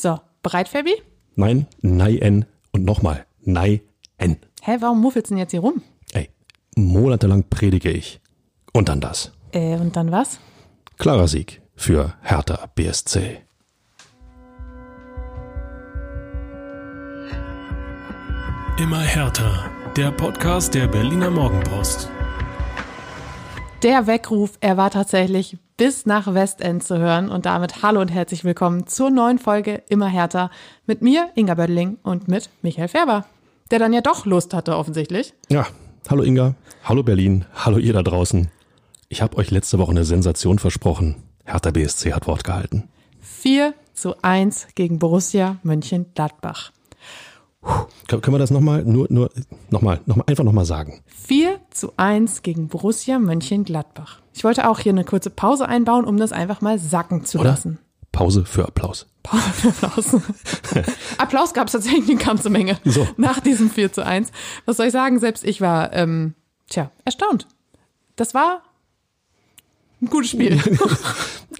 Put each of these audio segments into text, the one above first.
So, bereit, Fabi? Nein, nein und nochmal, nein. Hä, warum muffelst du denn jetzt hier rum? Ey, monatelang predige ich. Und dann das. Äh, und dann was? Klarer Sieg für Hertha BSC. Immer härter. Der Podcast der Berliner Morgenpost. Der Weckruf, er war tatsächlich bis nach Westend zu hören und damit hallo und herzlich willkommen zur neuen Folge Immer härter mit mir, Inga Bödeling und mit Michael Färber, der dann ja doch Lust hatte offensichtlich. Ja, hallo Inga, hallo Berlin, hallo ihr da draußen. Ich habe euch letzte Woche eine Sensation versprochen. Hertha BSC hat Wort gehalten. 4 zu 1 gegen Borussia Mönchengladbach. Können wir das nochmal, nur, nur, nochmal, nochmal, einfach nochmal sagen? 4 zu 1 gegen Borussia Mönchengladbach. Ich wollte auch hier eine kurze Pause einbauen, um das einfach mal sacken zu Oder? lassen. Pause für Applaus. Pause für Applaus. Applaus gab es tatsächlich eine ganze Menge So. nach diesem 4 zu 1. Was soll ich sagen? Selbst ich war, ähm, tja, erstaunt. Das war ein gutes Spiel.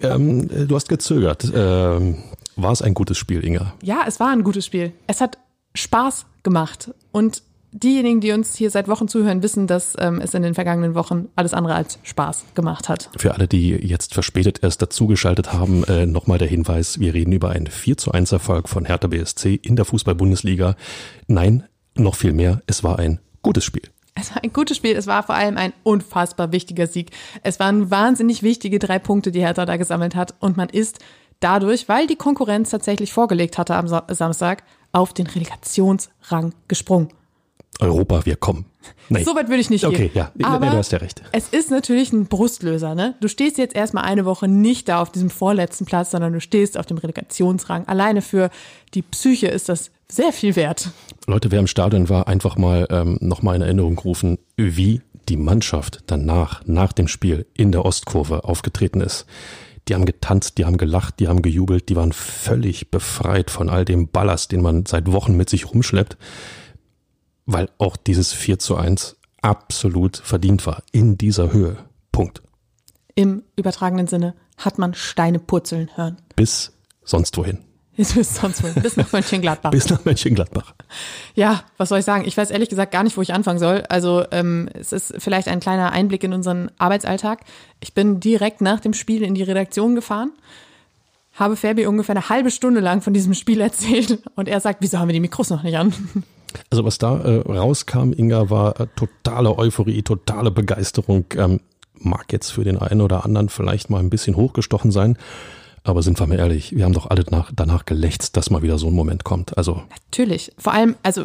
Ähm, äh, du hast gezögert. Ähm, war es ein gutes Spiel, Inga? ja, es war ein gutes Spiel. Es hat Spaß gemacht. Und diejenigen, die uns hier seit Wochen zuhören, wissen, dass ähm, es in den vergangenen Wochen alles andere als Spaß gemacht hat. Für alle, die jetzt verspätet erst dazugeschaltet haben, äh, nochmal der Hinweis, wir reden über einen 4 zu 1 Erfolg von Hertha BSC in der Fußball-Bundesliga. Nein, noch viel mehr, es war ein gutes Spiel. Es war ein gutes Spiel. Es war vor allem ein unfassbar wichtiger Sieg. Es waren wahnsinnig wichtige drei Punkte, die Hertha da gesammelt hat. Und man ist dadurch, weil die Konkurrenz tatsächlich vorgelegt hatte am Sa Samstag, auf den Relegationsrang gesprungen. Europa, wir kommen. Nein. So weit würde ich nicht Okay, gehen. ja, ja, Aber du hast ja recht. Es ist natürlich ein Brustlöser, ne? Du stehst jetzt erstmal eine Woche nicht da auf diesem vorletzten Platz, sondern du stehst auf dem Relegationsrang. Alleine für die Psyche ist das sehr viel wert. Leute, wer im Stadion war, einfach mal ähm, nochmal in Erinnerung rufen, wie die Mannschaft danach, nach dem Spiel in der Ostkurve aufgetreten ist. Die haben getanzt, die haben gelacht, die haben gejubelt, die waren völlig befreit von all dem Ballast, den man seit Wochen mit sich rumschleppt, weil auch dieses 4 zu 1 absolut verdient war in dieser Höhe. Punkt. Im übertragenen Sinne hat man Steine purzeln hören. Bis sonst wohin. Bis sonst wohin. Bis nach Mönchengladbach. Bis nach Mönchengladbach. Ja, was soll ich sagen? Ich weiß ehrlich gesagt gar nicht, wo ich anfangen soll. Also ähm, es ist vielleicht ein kleiner Einblick in unseren Arbeitsalltag. Ich bin direkt nach dem Spiel in die Redaktion gefahren, habe Fabi ungefähr eine halbe Stunde lang von diesem Spiel erzählt und er sagt, wieso haben wir die Mikros noch nicht an? Also was da äh, rauskam, Inga, war äh, totale Euphorie, totale Begeisterung. Ähm, mag jetzt für den einen oder anderen vielleicht mal ein bisschen hochgestochen sein, aber sind wir mal ehrlich, wir haben doch alle nach, danach gelächzt, dass mal wieder so ein Moment kommt. Also Natürlich. Vor allem, also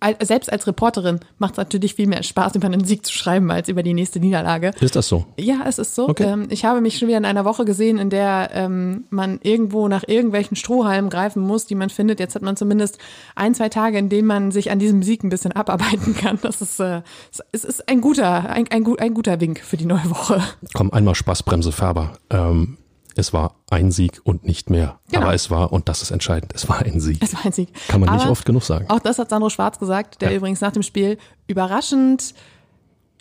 al- selbst als Reporterin macht es natürlich viel mehr Spaß, über einen Sieg zu schreiben, als über die nächste Niederlage. ist das so? Ja, es ist so. Okay. Ähm, ich habe mich schon wieder in einer Woche gesehen, in der ähm, man irgendwo nach irgendwelchen Strohhalmen greifen muss, die man findet. Jetzt hat man zumindest ein, zwei Tage, in denen man sich an diesem Sieg ein bisschen abarbeiten kann. Das ist, äh, es ist ein guter, ein, ein, ein guter Wink für die neue Woche. Komm, einmal Spaßbremse, Färber. Ähm, es war ein Sieg und nicht mehr. Genau. Aber es war, und das ist entscheidend, es war ein Sieg. Es war ein Sieg. Kann man nicht Aber oft genug sagen. Auch das hat Sandro Schwarz gesagt, der Ja. übrigens nach dem Spiel überraschend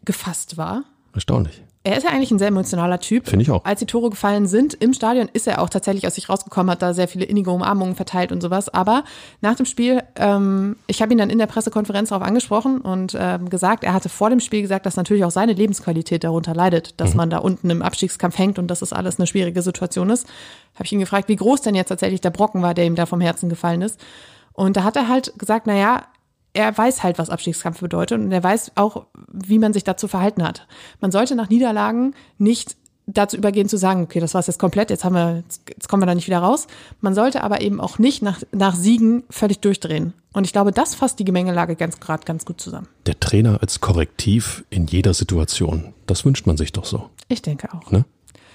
gefasst war. Erstaunlich. Er ist ja eigentlich ein sehr emotionaler Typ. Finde ich auch. Als die Tore gefallen sind im Stadion, ist er auch tatsächlich aus sich rausgekommen, hat da sehr viele innige Umarmungen verteilt und sowas. Aber nach dem Spiel, ähm, ich habe ihn dann in der Pressekonferenz darauf angesprochen und ähm, gesagt, er hatte vor dem Spiel gesagt, dass natürlich auch seine Lebensqualität darunter leidet, dass man da unten im Abstiegskampf hängt und dass das alles eine schwierige Situation ist. Habe ich ihn gefragt, wie groß denn jetzt tatsächlich der Brocken war, der ihm da vom Herzen gefallen ist. Und da hat er halt gesagt, na ja, er weiß halt, was Abstiegskampf bedeutet und er weiß auch, wie man sich dazu verhalten hat. Man sollte nach Niederlagen nicht dazu übergehen zu sagen, okay, das war's jetzt komplett, jetzt haben wir, jetzt kommen wir da nicht wieder raus. Man sollte aber eben auch nicht nach, nach Siegen völlig durchdrehen. Und ich glaube, das fasst die Gemengelage ganz gerade ganz gut zusammen. Der Trainer als Korrektiv in jeder Situation. Das wünscht man sich doch so. Ich denke auch. Ne?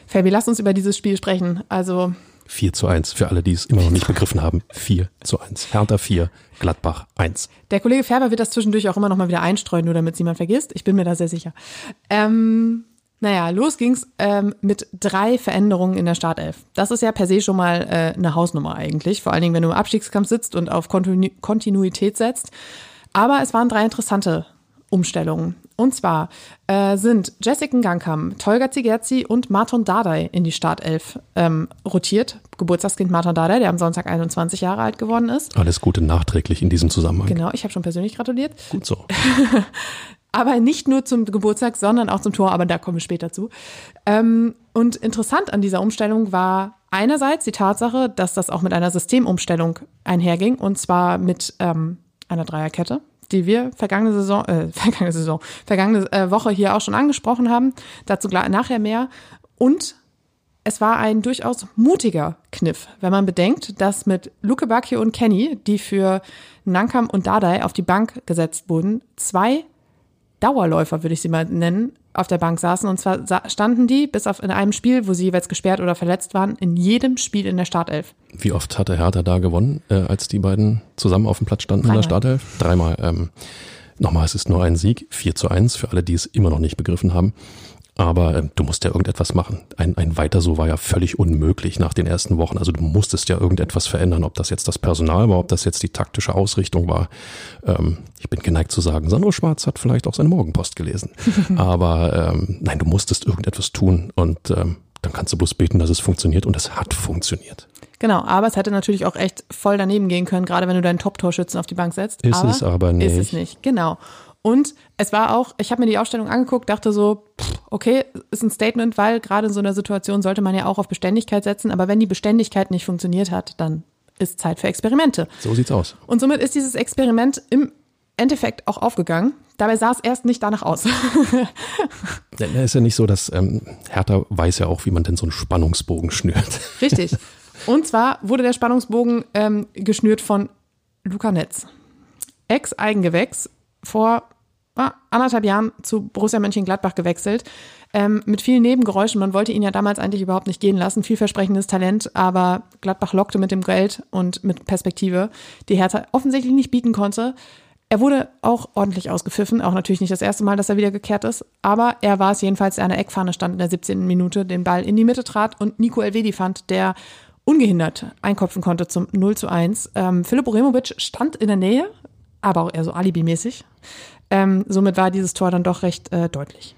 Fabi, lass uns über dieses Spiel sprechen. Also 4 zu 1 für alle, die es immer noch nicht begriffen haben. 4 zu 1. Hertha 4, Gladbach 1. Der Kollege Färber wird das zwischendurch auch immer noch mal wieder einstreuen, nur damit es niemand vergisst. Ich bin mir da sehr sicher. Ähm, naja, los ging's ähm, mit drei Veränderungen in der Startelf. Das ist ja per se schon mal äh, eine Hausnummer eigentlich. Vor allen Dingen, wenn du im Abstiegskampf sitzt und auf Kontinu Kontinuität setzt. Aber es waren drei interessante Umstellungen. Und zwar äh, sind Jessica Gangkam, Tolga Zigerzi und Marton Dardai in die Startelf ähm, rotiert. Geburtstagskind Martin Dada, der am Sonntag 21 Jahre alt geworden ist. Alles Gute nachträglich in diesem Zusammenhang. Genau, ich habe schon persönlich gratuliert. Gut so. aber nicht nur zum Geburtstag, sondern auch zum Tor, aber da kommen wir später zu. Ähm, und interessant an dieser Umstellung war einerseits die Tatsache, dass das auch mit einer Systemumstellung einherging, und zwar mit ähm, einer Dreierkette, die wir vergangene Saison, äh, vergangene Saison, vergangene äh, Woche hier auch schon angesprochen haben. Dazu nachher mehr. Und es war ein durchaus mutiger Kniff, wenn man bedenkt, dass mit Luke Bacchio und Kenny, die für Nankam und Dardai auf die Bank gesetzt wurden, zwei Dauerläufer, würde ich sie mal nennen, auf der Bank saßen. Und zwar standen die, bis auf in einem Spiel, wo sie jeweils gesperrt oder verletzt waren, in jedem Spiel in der Startelf. Wie oft hatte Hertha da gewonnen, äh, als die beiden zusammen auf dem Platz standen Dreimal. in der Startelf? Dreimal. Ähm, nochmal, es ist nur ein Sieg, 4 zu 1, für alle, die es immer noch nicht begriffen haben. Aber äh, du musst ja irgendetwas machen. Ein, ein Weiter so war ja völlig unmöglich nach den ersten Wochen. Also du musstest ja irgendetwas verändern, ob das jetzt das Personal war, ob das jetzt die taktische Ausrichtung war. Ähm, ich bin geneigt zu sagen, Sandro Schwarz hat vielleicht auch seine Morgenpost gelesen. Aber ähm, nein, du musstest irgendetwas tun und ähm, dann kannst du bloß beten, dass es funktioniert und es hat funktioniert. Genau, aber es hätte natürlich auch echt voll daneben gehen können, gerade wenn du deinen Top-Torschützen auf die Bank setzt. Ist aber es aber nicht. Ist es nicht, genau. Und es war auch, ich habe mir die Ausstellung angeguckt, dachte so, okay, ist ein Statement, weil gerade in so einer Situation sollte man ja auch auf Beständigkeit setzen. Aber wenn die Beständigkeit nicht funktioniert hat, dann ist Zeit für Experimente. So sieht's aus. Und somit ist dieses Experiment im Endeffekt auch aufgegangen. Dabei sah es erst nicht danach aus. Es ist ja nicht so, dass ähm, Hertha weiß ja auch, wie man denn so einen Spannungsbogen schnürt. Richtig. Und zwar wurde der Spannungsbogen ähm, geschnürt von Luca Netz. Ex-Eigengewächs vor anderthalb Jahren zu Borussia Mönchengladbach gewechselt. Ähm, mit vielen Nebengeräuschen. Man wollte ihn ja damals eigentlich überhaupt nicht gehen lassen. Vielversprechendes Talent, aber Gladbach lockte mit dem Geld und mit Perspektive, die Hertha offensichtlich nicht bieten konnte. Er wurde auch ordentlich ausgepfiffen, auch natürlich nicht das erste Mal, dass er wieder gekehrt ist, aber er war es jedenfalls, der an der Eckfahne stand in der 17. Minute, den Ball in die Mitte trat und Nico Elvedi fand, der ungehindert einkopfen konnte zum 0 zu 1. Ähm, Philipp Oremovic stand in der Nähe, aber auch eher so alibimäßig. Ähm, somit war dieses Tor dann doch recht äh, deutlich.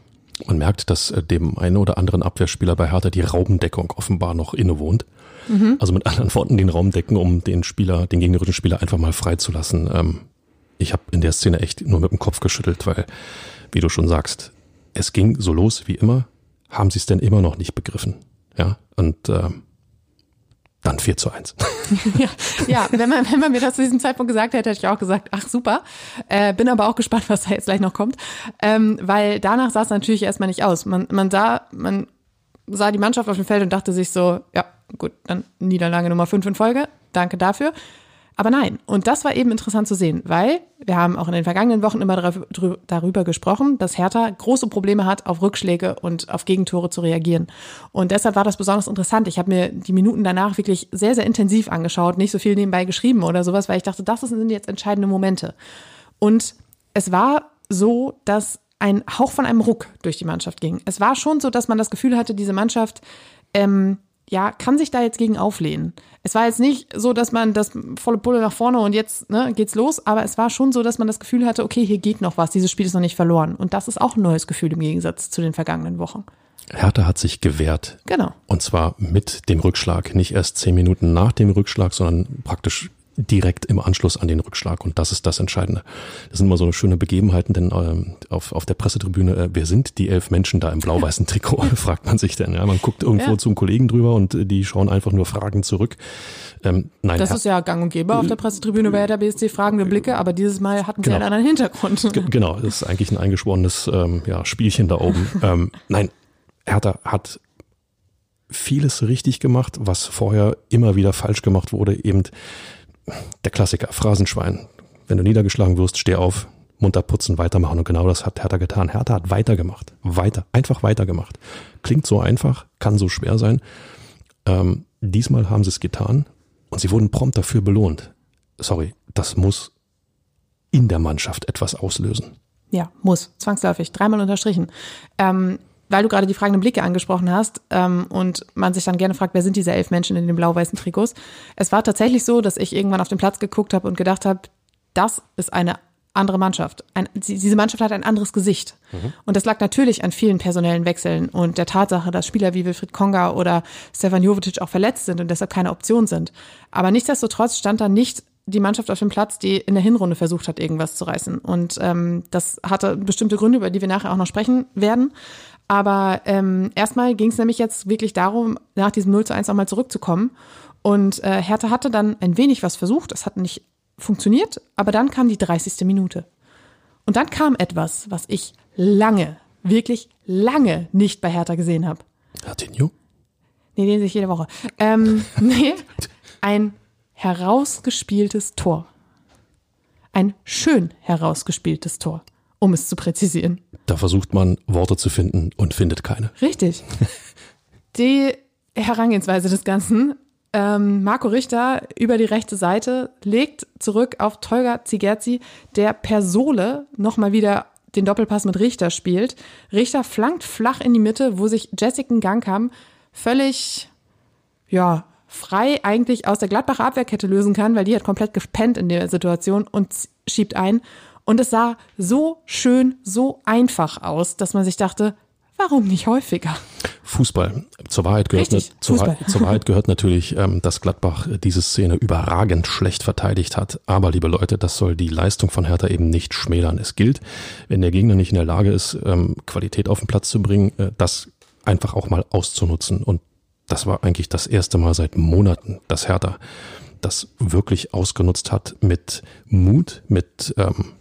Man merkt, dass äh, dem einen oder anderen Abwehrspieler bei Hertha die Raumdeckung offenbar noch innewohnt. Mhm. Also mit anderen Worten den Raum decken, um den Spieler, den gegnerischen Spieler einfach mal freizulassen. Ähm, ich habe in der Szene echt nur mit dem Kopf geschüttelt, weil, wie du schon sagst, es ging so los wie immer. Haben sie es denn immer noch nicht begriffen? Ja, und äh, dann 4 zu 1. ja, ja wenn, man, wenn man mir das zu diesem Zeitpunkt gesagt hätte, hätte ich auch gesagt, ach super. Äh, bin aber auch gespannt, was da jetzt gleich noch kommt. Ähm, weil danach sah es natürlich erstmal nicht aus. Man, man, sah, man sah die Mannschaft auf dem Feld und dachte sich so, ja, gut, dann Niederlage Nummer 5 in Folge. Danke dafür. Aber nein, und das war eben interessant zu sehen, weil wir haben auch in den vergangenen Wochen immer darüber gesprochen, dass Hertha große Probleme hat, auf Rückschläge und auf Gegentore zu reagieren. Und deshalb war das besonders interessant. Ich habe mir die Minuten danach wirklich sehr, sehr intensiv angeschaut, nicht so viel nebenbei geschrieben oder sowas, weil ich dachte, das sind jetzt entscheidende Momente. Und es war so, dass ein Hauch von einem Ruck durch die Mannschaft ging. Es war schon so, dass man das Gefühl hatte, diese Mannschaft ähm, ja, kann sich da jetzt gegen auflehnen. Es war jetzt nicht so, dass man das volle Pulle nach vorne und jetzt ne, geht's los, aber es war schon so, dass man das Gefühl hatte, okay, hier geht noch was, dieses Spiel ist noch nicht verloren. Und das ist auch ein neues Gefühl im Gegensatz zu den vergangenen Wochen. Hertha hat sich gewehrt. Genau. Und zwar mit dem Rückschlag, nicht erst zehn Minuten nach dem Rückschlag, sondern praktisch direkt im Anschluss an den Rückschlag. Und das ist das Entscheidende. Das sind immer so schöne Begebenheiten, denn ähm, auf, auf der Pressetribüne, äh, wer sind die elf Menschen da im blau-weißen Trikot, fragt man sich denn. Ja, man guckt irgendwo ja. zum Kollegen drüber und äh, die schauen einfach nur Fragen zurück. Ähm, nein, das ist ja gang und gäbe auf der Pressetribüne bei der BSC fragende Blicke, aber dieses Mal hatten sie genau. einen anderen Hintergrund. G genau, das ist eigentlich ein eingeschworenes ähm, ja, Spielchen da oben. ähm, nein, Hertha hat vieles richtig gemacht, was vorher immer wieder falsch gemacht wurde, eben der Klassiker, Phrasenschwein. Wenn du niedergeschlagen wirst, steh auf, munter putzen, weitermachen. Und genau das hat Hertha getan. Hertha hat weitergemacht. Weiter, einfach weitergemacht. Klingt so einfach, kann so schwer sein. Ähm, diesmal haben sie es getan und sie wurden prompt dafür belohnt. Sorry, das muss in der Mannschaft etwas auslösen. Ja, muss, zwangsläufig, dreimal unterstrichen. Ähm, weil du gerade die fragenden Blicke angesprochen hast ähm, und man sich dann gerne fragt, wer sind diese elf Menschen in den blau-weißen Trikots? Es war tatsächlich so, dass ich irgendwann auf den Platz geguckt habe und gedacht habe, das ist eine andere Mannschaft. Ein, diese Mannschaft hat ein anderes Gesicht. Und das lag natürlich an vielen personellen Wechseln und der Tatsache, dass Spieler wie Wilfried Konga oder Stefan Jovetic auch verletzt sind und deshalb keine Option sind. Aber nichtsdestotrotz stand da nicht die Mannschaft auf dem Platz, die in der Hinrunde versucht hat, irgendwas zu reißen. Und ähm, das hatte bestimmte Gründe, über die wir nachher auch noch sprechen werden. Aber ähm, erstmal ging es nämlich jetzt wirklich darum, nach diesem 0 zu 1 nochmal zurückzukommen. Und äh, Hertha hatte dann ein wenig was versucht. Das hat nicht funktioniert, aber dann kam die 30. Minute. Und dann kam etwas, was ich lange, wirklich lange nicht bei Hertha gesehen habe. Artinho? Nee, den sehe ich jede Woche. Ähm, nee, ein herausgespieltes Tor. Ein schön herausgespieltes Tor, um es zu präzisieren. Da versucht man Worte zu finden und findet keine. Richtig. Die Herangehensweise des Ganzen. Ähm, Marco Richter über die rechte Seite legt zurück auf Tolga Zigerzi, der per Sohle nochmal wieder den Doppelpass mit Richter spielt. Richter flankt flach in die Mitte, wo sich Jessica Gangkam völlig, ja, frei eigentlich aus der Gladbacher Abwehrkette lösen kann, weil die hat komplett gepennt in der Situation und schiebt ein. Und es sah so schön, so einfach aus, dass man sich dachte, warum nicht häufiger? Fußball. Zur Wahrheit gehört, Richtig, zur, Fußball. Wahrheit- zur Wahrheit gehört natürlich, ähm, dass Gladbach diese Szene überragend schlecht verteidigt hat. Aber liebe Leute, das soll die Leistung von Hertha eben nicht schmälern. Es gilt, wenn der Gegner nicht in der Lage ist, ähm, Qualität auf den Platz zu bringen, äh, das einfach auch mal auszunutzen. Und das war eigentlich das erste Mal seit Monaten, dass Hertha das wirklich ausgenutzt hat mit Mut, mit ähm,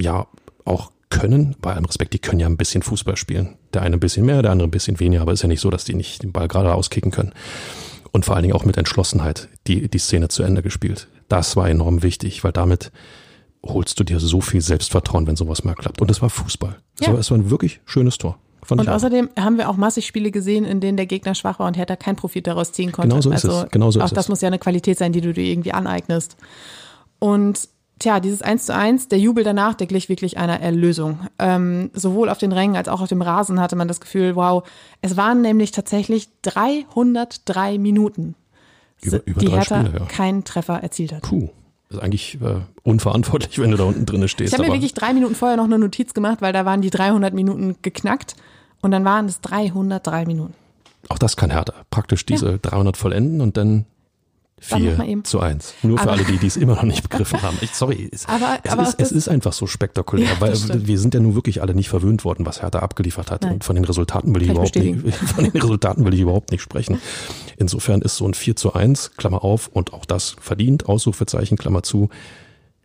ja auch können, bei allem Respekt, die können ja ein bisschen Fußball spielen. Der eine ein bisschen mehr, der andere ein bisschen weniger, aber ist ja nicht so, dass die nicht den Ball gerade auskicken können. Und vor allen Dingen auch mit Entschlossenheit die, die Szene zu Ende gespielt. Das war enorm wichtig, weil damit holst du dir so viel Selbstvertrauen, wenn sowas mal klappt. Und es war Fußball. Es, Ja. war, es war ein wirklich schönes Tor. Fand Und ich auch. außerdem haben wir auch massig Spiele gesehen, in denen der Gegner schwach war und Hertha keinen Profit daraus ziehen konnte. Genau so ist also es. Genau so auch ist das es. muss ja eine Qualität sein, die du dir irgendwie aneignest. Und tja, dieses 1 zu 1, der Jubel danach, der glich wirklich einer Erlösung. Ähm, sowohl auf den Rängen als auch auf dem Rasen hatte man das Gefühl, wow, es waren nämlich tatsächlich 303 Minuten, Über- über die drei Hertha Spiele, ja. keinen Treffer erzielt hat. Puh. Das ist eigentlich äh, unverantwortlich, wenn du da unten drinne stehst. Ich habe mir wirklich drei Minuten vorher noch eine Notiz gemacht, weil da waren die 300 Minuten geknackt und dann waren es 303 Minuten. Auch das kann Hertha. Praktisch diese 300 vollenden und dann 4 eben. zu 1. Nur für Aber- alle, die die es immer noch nicht begriffen haben. Ich, sorry, es, Aber- es, aber ist, es ist einfach so spektakulär, Ja, weil stimmt. wir sind ja nun wirklich alle nicht verwöhnt worden, was Hertha abgeliefert hat. Nein. Und von den Resultaten will ich ich überhaupt nicht, von den Resultaten will ich überhaupt nicht sprechen. Insofern ist so ein 4 zu 1, Klammer auf, und auch das verdient, Ausrufezeichen, Klammer zu.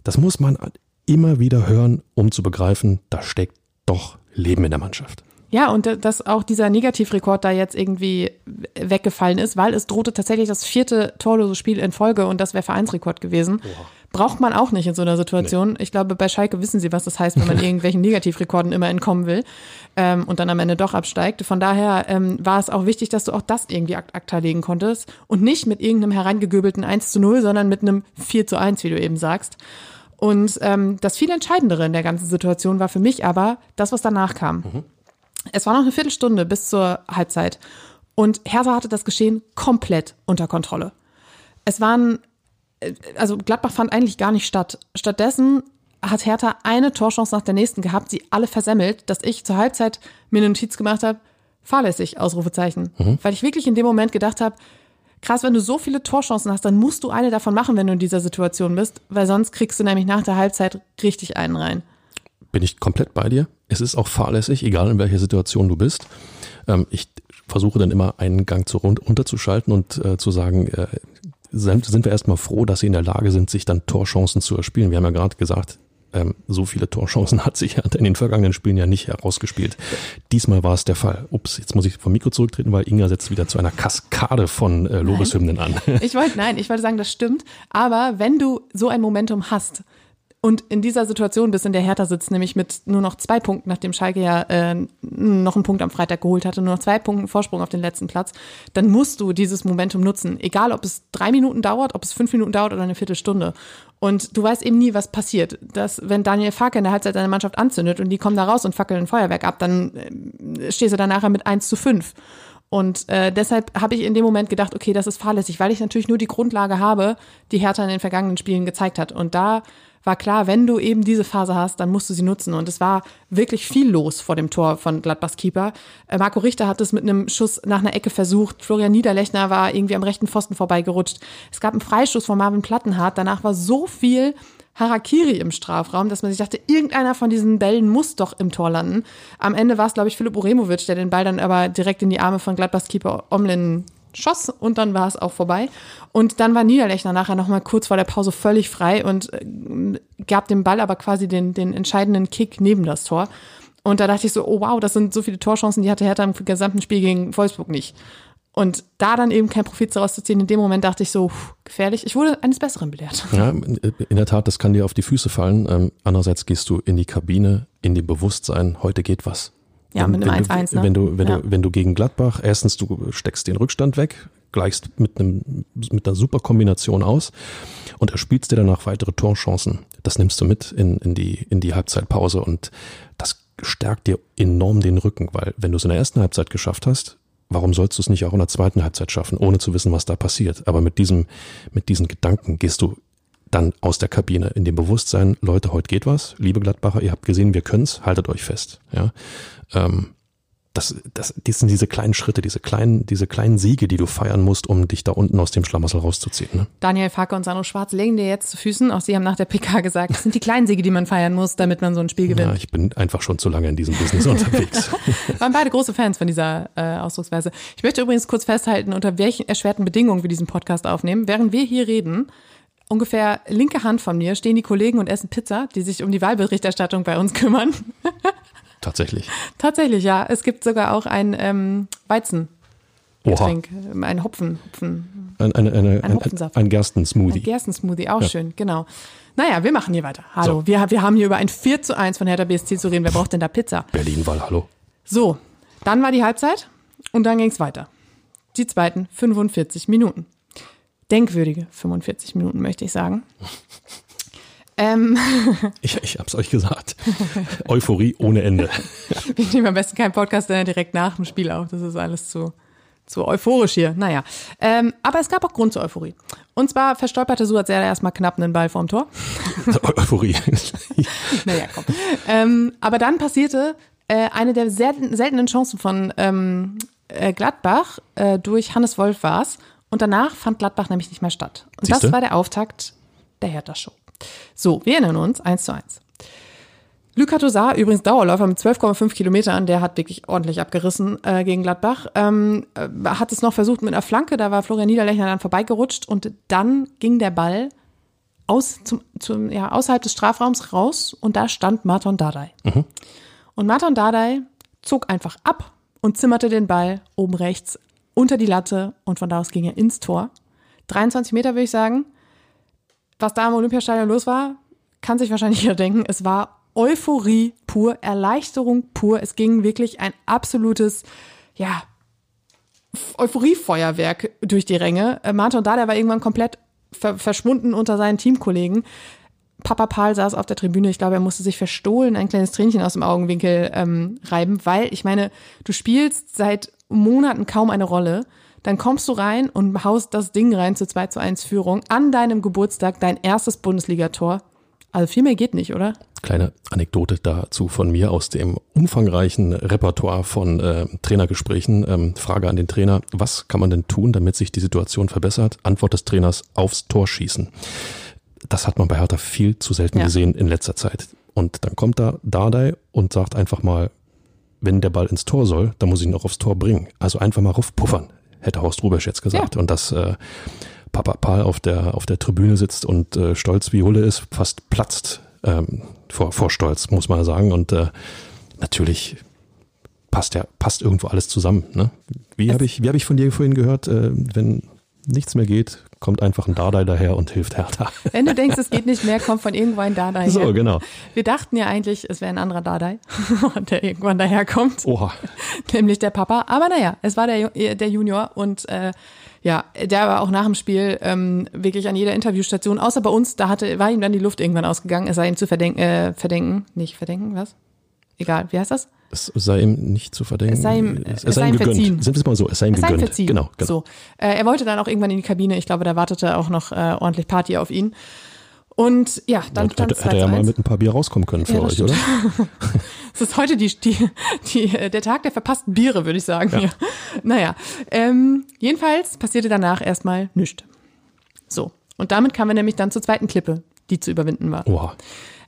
Das muss man immer wieder hören, um zu begreifen, da steckt doch Leben in der Mannschaft. Ja, und da- dass auch dieser Negativrekord da jetzt irgendwie weggefallen ist, weil es drohte tatsächlich das vierte torlose Spiel in Folge und das wäre Vereinsrekord gewesen. Braucht man auch nicht in so einer Situation. Ich glaube, bei Schalke wissen sie, was das heißt, wenn man irgendwelchen Negativrekorden immer entkommen will ähm, und dann am Ende doch absteigt. Von daher ähm, war es auch wichtig, dass du auch das irgendwie ak akta legen konntest und nicht mit irgendeinem hereingegöbelten 1 zu 0, sondern mit einem 4 zu 1, wie du eben sagst. Und ähm, das viel Entscheidendere in der ganzen Situation war für mich aber das, was danach kam. Es war noch eine Viertelstunde bis zur Halbzeit und Hertha hatte das Geschehen komplett unter Kontrolle. Es waren, äh, also Gladbach fand eigentlich gar nicht statt. Stattdessen hat Hertha eine Torchance nach der nächsten gehabt, sie alle versemmelt, dass ich zur Halbzeit mir eine Notiz gemacht habe, fahrlässig, Ausrufezeichen. Weil ich wirklich in dem Moment gedacht habe, krass, wenn du so viele Torchancen hast, dann musst du eine davon machen, wenn du in dieser Situation bist, weil sonst kriegst du nämlich nach der Halbzeit richtig einen rein. bin ich komplett bei dir. Es ist auch fahrlässig, egal in welcher Situation du bist. Ähm, ich versuche dann immer einen Gang zu run runterzuschalten und äh, zu sagen, äh, sind, wir erstmal froh, dass sie in der Lage sind, sich dann Torchancen zu erspielen. Wir haben ja gerade gesagt, ähm, so viele Torchancen hat sich Hertha in den vergangenen Spielen ja nicht herausgespielt. Diesmal war es der Fall. Ups, jetzt muss ich vom Mikro zurücktreten, weil Inga setzt wieder zu einer Kaskade von äh, Lobeshymnen an. Ich wollte, nein, ich wollte sagen, das stimmt. Aber wenn du so ein Momentum hast und in dieser Situation bist, in der Hertha sitzt, nämlich mit nur noch zwei Punkten, nachdem Schalke ja äh, noch einen Punkt am Freitag geholt hatte, nur noch zwei Punkten Vorsprung auf den letzten Platz, dann musst du dieses Momentum nutzen. Egal, ob es drei Minuten dauert, ob es fünf Minuten dauert oder eine Viertelstunde. Und du weißt eben nie, was passiert. Dass, wenn Daniel Farke in der Halbzeit seine Mannschaft anzündet und die kommen da raus und fackeln ein Feuerwerk ab, dann äh, stehst du dann nachher mit 1 zu 5. Und äh, deshalb habe ich in dem Moment gedacht, okay, das ist fahrlässig, weil ich natürlich nur die Grundlage habe, die Hertha in den vergangenen Spielen gezeigt hat. Und da war klar, wenn du eben diese Phase hast, dann musst du sie nutzen. Und es war wirklich viel los vor dem Tor von Gladbachs Keeper. Äh, Marco Richter hat es mit einem Schuss nach einer Ecke versucht. Florian Niederlechner war irgendwie am rechten Pfosten vorbeigerutscht. Es gab einen Freistoß von Marvin Plattenhardt. Danach war so viel Harakiri im Strafraum, dass man sich dachte, irgendeiner von diesen Bällen muss doch im Tor landen. Am Ende war es, glaube ich, Philipp Uremovic, der den Ball dann aber direkt in die Arme von Gladbachs Keeper Omlin schoss und dann war es auch vorbei. Und dann war Niederlechner nachher nochmal kurz vor der Pause völlig frei und äh, gab dem Ball aber quasi den, den entscheidenden Kick neben das Tor. Und da dachte ich so, oh wow, das sind so viele Torchancen, die hatte Hertha im gesamten Spiel gegen Wolfsburg nicht. Und da dann eben kein Profit daraus zu ziehen, in dem Moment dachte ich so, gefährlich. Ich wurde eines Besseren belehrt. Ja, in der Tat, das kann dir auf die Füße fallen. Ähm, andererseits gehst du in die Kabine, in dem Bewusstsein, heute geht was. Ja, mit einem 1-1. Ne? Wenn du, wenn, ja. du, wenn du gegen Gladbach, erstens, du steckst den Rückstand weg, gleichst mit, einem, mit einer super Kombination aus und erspielst dir danach weitere Torchancen. Das nimmst du mit in, in, die, in die Halbzeitpause und das stärkt dir enorm den Rücken, weil wenn du es in der ersten Halbzeit geschafft hast, warum sollst du es nicht auch in der zweiten Halbzeit schaffen, ohne zu wissen, was da passiert? Aber mit diesem, mit diesen Gedanken gehst du dann aus der Kabine in dem Bewusstsein, Leute, heute geht was, liebe Gladbacher, ihr habt gesehen, wir können's, haltet euch fest. Ja, ähm, das, das, das sind diese kleinen Schritte, diese kleinen, diese kleinen Siege, die du feiern musst, um dich da unten aus dem Schlamassel rauszuziehen. Ne? Daniel Facke und Sandro Schwarz legen dir jetzt zu Füßen. Auch sie haben nach der PK gesagt, das sind die kleinen Siege, die man feiern muss, damit man so ein Spiel gewinnt. Ja, ich bin einfach schon zu lange in diesem Business unterwegs. Waren beide große Fans von dieser äh, Ausdrucksweise. Ich möchte übrigens kurz festhalten, unter welchen erschwerten Bedingungen wir diesen Podcast aufnehmen. Während wir hier reden, ungefähr linke Hand von mir stehen die Kollegen und essen Pizza, die sich um die Wahlberichterstattung bei uns kümmern. Tatsächlich. Tatsächlich, ja. Es gibt sogar auch ein ähm, Weizen. Getränk, ein Hopfen, Hopfen. Ein, eine, eine, ein, Hopfensaft. Ein, ein Gerstensmoothie. Ein Gerstensmoothie, auch ja. schön, genau. Naja, wir machen hier weiter. Hallo, so. wir, wir haben hier über ein 4 zu 1 von Hertha BSC zu reden. Wer braucht denn da Pizza? Berlin-Wahl, hallo. So, dann war die Halbzeit und dann ging es weiter. Die zweiten 45 Minuten. Denkwürdige 45 Minuten, möchte ich sagen. Ähm. Ich, ich hab's euch gesagt. Euphorie ohne Ende. Wir nehmen am besten keinen Podcast direkt nach dem Spiel auf. Das ist alles zu, zu euphorisch hier. Naja. Ähm, aber es gab auch Grund zur Euphorie. Und zwar verstolperte Suat sehr erstmal knapp einen Ball vorm Tor. Euphorie. naja, komm. Ähm, aber dann passierte äh, eine der selten, seltenen Chancen von ähm, äh, Gladbach äh, durch Hannes Wolf war's. Und danach fand Gladbach nämlich nicht mehr statt. Und Siehste? das war der Auftakt der Hertha-Show. So, wir erinnern uns, 1 zu 1. Luka Tosar, übrigens Dauerläufer mit 12,5 Kilometern, der hat wirklich ordentlich abgerissen äh, gegen Gladbach. Ähm, äh, hat es noch versucht mit einer Flanke, da war Florian Niederlechner dann vorbeigerutscht und dann ging der Ball aus, zum, zum, ja, außerhalb des Strafraums raus und da stand Marton Dardai. Mhm. Und Marton Dardai zog einfach ab und zimmerte den Ball oben rechts unter die Latte und von da aus ging er ins Tor. 23 Meter würde ich sagen was da im Olympiastadion los war, kann sich wahrscheinlich jeder denken. Es war Euphorie pur, Erleichterung pur. Es ging wirklich ein absolutes, ja, Euphoriefeuerwerk durch die Ränge. Äh, Martin Dada war irgendwann komplett ver verschwunden unter seinen Teamkollegen. Papa Paul saß auf der Tribüne. Ich glaube, er musste sich verstohlen ein kleines Tränchen aus dem Augenwinkel ähm, reiben, weil ich meine, du spielst seit Monaten kaum eine Rolle. Dann kommst du rein und haust das Ding rein zur 2 zu 1 Führung an deinem Geburtstag, dein erstes Bundesligator. Also viel mehr geht nicht, oder? Kleine Anekdote dazu von mir aus dem umfangreichen Repertoire von äh, Trainergesprächen. Ähm, Frage an den Trainer, was kann man denn tun, damit sich die Situation verbessert? Antwort des Trainers, aufs Tor schießen. Das hat man bei Hertha viel zu selten ja. gesehen in letzter Zeit. Und dann kommt da Dardai und sagt einfach mal, wenn der Ball ins Tor soll, dann muss ich ihn auch aufs Tor bringen. Also einfach mal raufpuffern hätte Horst Rubesch jetzt gesagt. Ja. Und dass äh, Papa Paul auf der, auf der Tribüne sitzt und äh, stolz wie Hulle ist, fast platzt ähm, vor, vor Stolz, muss man sagen. Und äh, natürlich passt ja, passt irgendwo alles zusammen. Ne? Wie habe ich, wie hab ich von dir vorhin gehört, äh, wenn nichts mehr geht, kommt einfach ein Dardai daher und hilft Hertha. Wenn du denkst, es geht nicht mehr, kommt von irgendwo ein Dardai So, genau. Wir dachten ja eigentlich, es wäre ein anderer Dardai, der irgendwann daherkommt. Oha. Nämlich der Papa. Aber naja, es war der, der Junior und äh, ja, der war auch nach dem Spiel ähm, wirklich an jeder Interviewstation, außer bei uns, da hatte, war ihm dann die Luft irgendwann ausgegangen. Es sei ihm zu verdenken, äh, verdenken, nicht verdenken, was? Egal, wie heißt das? Es sei ihm nicht zu verdenken. Es sei ihm, es, es sei ihm gegönnt. Verziehen. Sind wir es mal so, es sei ihm es gegönnt. Sei ihm Genau, genau. So. Äh, er wollte dann auch irgendwann in die Kabine. Ich glaube, da wartete auch noch äh, ordentlich Party auf ihn. Und ja, dann stand hätte, hätte er ja mal mit ein paar Bier rauskommen können für ja, euch, oder? Es ist heute die, die, die, der Tag der verpassten Biere, würde ich sagen. Ja. Naja, ähm, jedenfalls passierte danach erstmal nichts. So, und damit kamen wir nämlich dann zur zweiten Klippe, die zu überwinden war. Oha.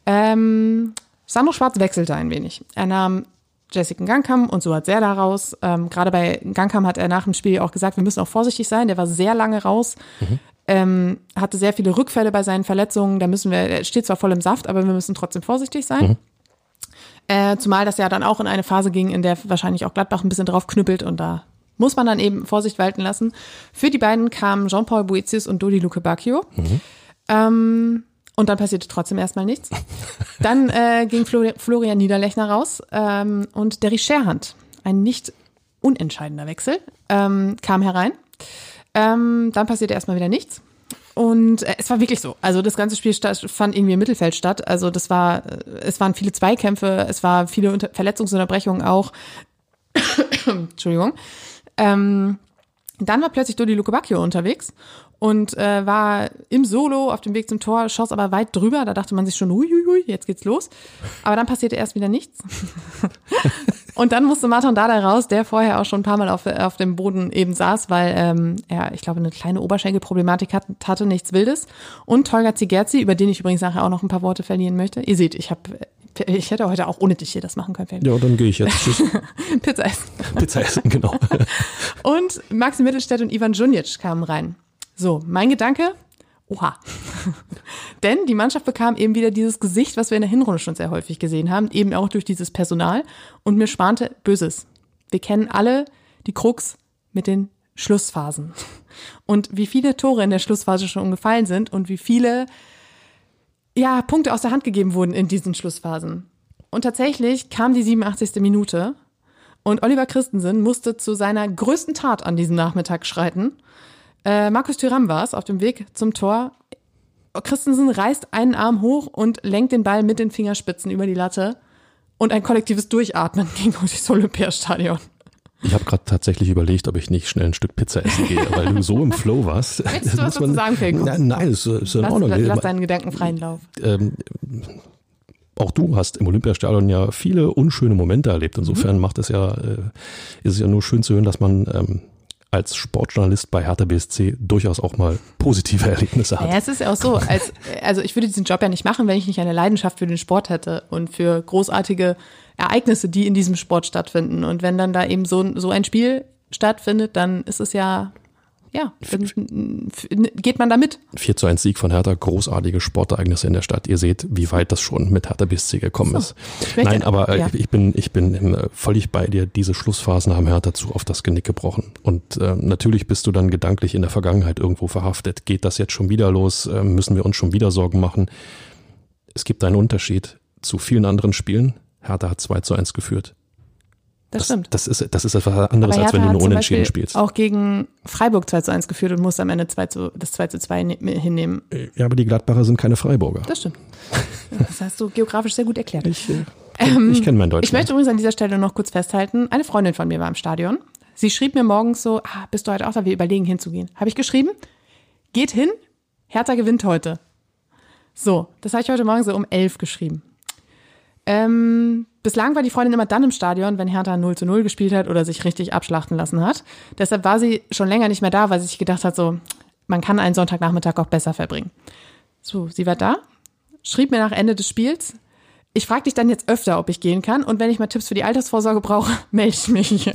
Ähm, Sandro Schwarz wechselte ein wenig. Er nahm Jessica Gangkam und so hat er daraus. Ähm, Gerade bei Gangkam hat er nach dem Spiel auch gesagt, wir müssen auch vorsichtig sein. Der war sehr lange raus. Mhm ähm, hatte sehr viele Rückfälle bei seinen Verletzungen. Da müssen wir, er steht zwar voll im Saft, aber wir müssen trotzdem vorsichtig sein. Mhm. Äh, zumal das ja dann auch in eine Phase ging, in der wahrscheinlich auch Gladbach ein bisschen drauf knüppelt und da muss man dann eben Vorsicht walten lassen. Für die beiden kamen Jean-Paul Boetius und Dodi Luke Bacchio. Mhm. Ähm, und dann passierte trotzdem erstmal nichts. Dann äh, ging Florian Niederlechner raus ähm, und Derry Scherhand, ein nicht unentscheidender Wechsel, ähm, kam herein. Ähm, dann passierte erstmal wieder nichts. Und äh, es war wirklich so. Also das ganze Spiel fand irgendwie im Mittelfeld statt. Also das war, äh, es waren viele Zweikämpfe, es war viele Unter Verletzungsunterbrechungen auch. Entschuldigung. Ähm, dann war plötzlich Dodi Lukobacchio unterwegs und äh, war im Solo auf dem Weg zum Tor, schoss aber weit drüber. Da dachte man sich schon, hui, hui, hui, jetzt geht's los. Aber dann passierte erst wieder nichts. Und dann musste Martin Dada raus, der vorher auch schon ein paar Mal auf, auf dem Boden eben saß, weil ähm, er, ich glaube, eine kleine Oberschenkelproblematik hat, hatte, nichts Wildes. Und Tolga Zigerzi, über den ich übrigens nachher auch noch ein paar Worte verlieren möchte. Ihr seht, ich habe ich hätte heute auch ohne dich hier das machen können. Fabian. Ja, dann gehe ich jetzt. Tschüss. Pizza essen. Pizza essen, genau. und Maxi Mittelstädt und Ivan Junic kamen rein. So, mein Gedanke, Oha. Denn die Mannschaft bekam eben wieder dieses Gesicht, was wir in der Hinrunde schon sehr häufig gesehen haben, eben auch durch dieses Personal. Und mir spannte Böses. Wir kennen alle die Krux mit den Schlussphasen. Und wie viele Tore in der Schlussphase schon gefallen sind und wie viele ja, Punkte aus der Hand gegeben wurden in diesen Schlussphasen. Und tatsächlich kam die 87. Minute und Oliver Christensen musste zu seiner größten Tat an diesem Nachmittag schreiten äh, Markus Thüram war es auf dem Weg zum Tor. Christensen reißt einen Arm hoch und lenkt den Ball mit den Fingerspitzen über die Latte. Und ein kollektives Durchatmen ging durch das Olympiastadion. Ich habe gerade tatsächlich überlegt, ob ich nicht schnell ein Stück Pizza essen gehe, weil du so im Flow warst. Willst du was dazu sagen, Felgen? Nein, nein, ist, ist in lass, Ordnung. Lass, lass deinen Gedanken freien Lauf. Ähm, auch du hast im Olympiastadion ja viele unschöne Momente erlebt. Insofern mhm. macht es ja, äh, ist es ja nur schön zu hören, dass man ähm, als Sportjournalist bei Hertha BSC durchaus auch mal positive Erlebnisse hat. Ja, es ist ja auch so, als, also ich würde diesen Job ja nicht machen, wenn ich nicht eine Leidenschaft für den Sport hätte und für großartige Ereignisse, die in diesem Sport stattfinden. Und wenn dann da eben so, so ein Spiel stattfindet, dann ist es ja ja, geht man da mit. 4 zu 1 Sieg von Hertha, großartige Sportereignisse in der Stadt. Ihr seht, wie weit das schon mit Hertha BSC gekommen so. ist. Nein, aber äh, ja. ich bin, ich bin äh, völlig bei dir. Diese Schlussphasen haben Hertha zu oft das Genick gebrochen. Und äh, natürlich bist du dann gedanklich in der Vergangenheit irgendwo verhaftet. Geht das jetzt schon wieder los? Äh, müssen wir uns schon wieder Sorgen machen? Es gibt einen Unterschied zu vielen anderen Spielen. Hertha hat 2 zu 1 geführt. Das, das, stimmt. Das ist, das ist etwas anderes, als wenn du nur Unentschieden spielst. Auch gegen Freiburg 2 zu 1 geführt und musste am Ende 2 zu, das 2 zu 2 ne, hinnehmen. Ja, aber die Gladbacher sind keine Freiburger. Das stimmt. Das hast du geografisch sehr gut erklärt. Ich, äh, ähm, ich kenne mein Deutsch. Ich möchte übrigens an dieser Stelle noch kurz festhalten, eine Freundin von mir war im Stadion. Sie schrieb mir morgens so, ah, bist du heute auch da? Wir überlegen hinzugehen. Habe ich geschrieben, geht hin, Hertha gewinnt heute. So, das habe ich heute Morgen so um 11 geschrieben. Ähm, bislang war die Freundin immer dann im Stadion, wenn Hertha 0 zu 0 gespielt hat oder sich richtig abschlachten lassen hat. Deshalb war sie schon länger nicht mehr da, weil sie sich gedacht hat, so, man kann einen Sonntagnachmittag auch besser verbringen. So, sie war da, schrieb mir nach Ende des Spiels, ich frage dich dann jetzt öfter, ob ich gehen kann und wenn ich mal Tipps für die Altersvorsorge brauche, melde ich mich.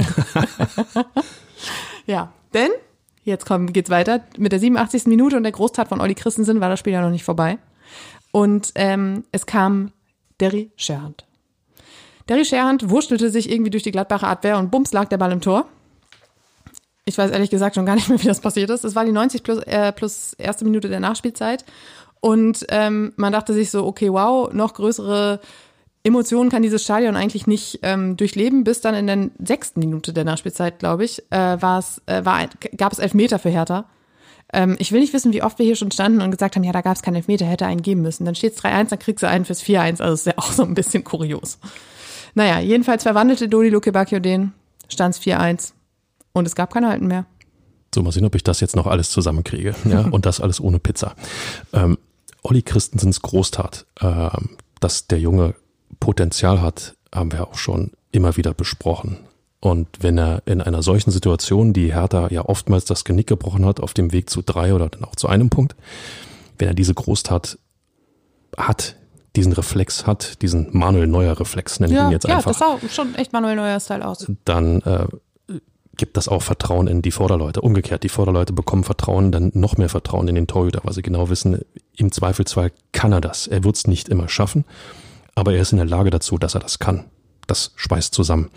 ja, denn jetzt kommt, geht's weiter. Mit der 87. Minute und der Großtat von Olli Christensen war das Spiel ja noch nicht vorbei. Und ähm, es kam Derry Scherhand. Derry Scherhand wurstelte sich irgendwie durch die Gladbacher Abwehr und bums lag der Ball im Tor. Ich weiß ehrlich gesagt schon gar nicht mehr, wie das passiert ist. Es war die 90 plus, äh, plus erste Minute der Nachspielzeit. Und ähm, man dachte sich so, okay, wow, noch größere Emotionen kann dieses Stadion eigentlich nicht ähm, durchleben, bis dann in der sechsten Minute der Nachspielzeit, glaube ich, äh, äh, war, gab es Elfmeter für Hertha. Ähm, ich will nicht wissen, wie oft wir hier schon standen und gesagt haben, ja, da gab es keinen Elfmeter, hätte einen geben müssen. Dann steht es 3-1, dann kriegst du einen fürs 4-1. Also ist ja auch so ein bisschen kurios. Naja, jedenfalls verwandelte Dodi Luke Bacchio den, stand es 4-1 und es gab kein Halten mehr. So, mal sehen, ob ich das jetzt noch alles zusammenkriege. Ja, und das alles ohne Pizza. Ähm, Olli Christensens Großtat, äh, dass der Junge Potenzial hat, haben wir auch schon immer wieder besprochen. Und wenn er in einer solchen Situation, die Hertha ja oftmals das Genick gebrochen hat, auf dem Weg zu drei oder dann auch zu einem Punkt, wenn er diese Großtat hat, diesen Reflex hat, diesen Manuel Neuer Reflex, nenne ich ihn jetzt ja, einfach. Ja, das sah schon echt Manuel Neuer Style aus. Dann äh, gibt das auch Vertrauen in die Vorderleute. Umgekehrt, die Vorderleute bekommen Vertrauen, dann noch mehr Vertrauen in den Torhüter, weil sie genau wissen, im Zweifelsfall kann er das. Er wird es nicht immer schaffen, aber er ist in der Lage dazu, dass er das kann. Das schweißt zusammen.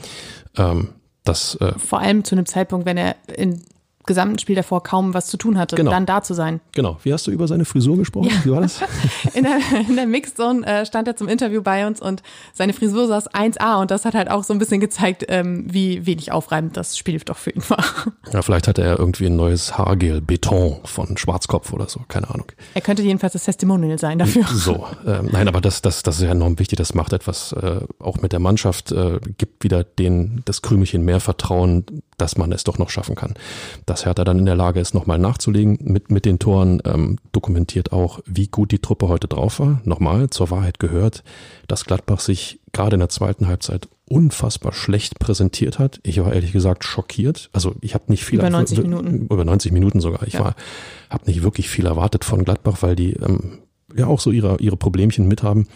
Ähm, das, äh, Vor allem zu einem Zeitpunkt, wenn er im gesamten Spiel davor kaum was zu tun hatte, Genau. dann da zu sein. genau. Wie hast du über seine Frisur gesprochen? Wie war das? In der, in der Mixzone äh, stand er zum Interview bei uns und seine Frisur saß 1A und das hat halt auch so ein bisschen gezeigt, ähm, wie wenig aufreibend das Spiel doch für ihn war. Ja, vielleicht hatte er irgendwie ein neues Haargel, Beton von Schwarzkopf oder so, keine Ahnung. Er könnte jedenfalls das Testimonial sein dafür. So, äh, nein, aber das, das, das ist ja enorm wichtig. Das macht etwas äh, auch mit der Mannschaft, äh, gibt wieder den, das Krümelchen mehr Vertrauen, dass man es doch noch schaffen kann. Dass Hertha dann in der Lage ist, nochmal nachzulegen mit, mit den Toren, ähm, dokumentiert auch, wie gut die Truppe heute drauf war. Nochmal, zur Wahrheit gehört, dass Gladbach sich gerade in der zweiten Halbzeit unfassbar schlecht präsentiert hat. Ich war ehrlich gesagt schockiert. Also ich habe nicht viel Über 90 Minuten. über 90 Minuten sogar. Ich Ja. war habe nicht wirklich viel erwartet von Gladbach, weil die ähm, ja auch so ihre ihre Problemchen mit haben.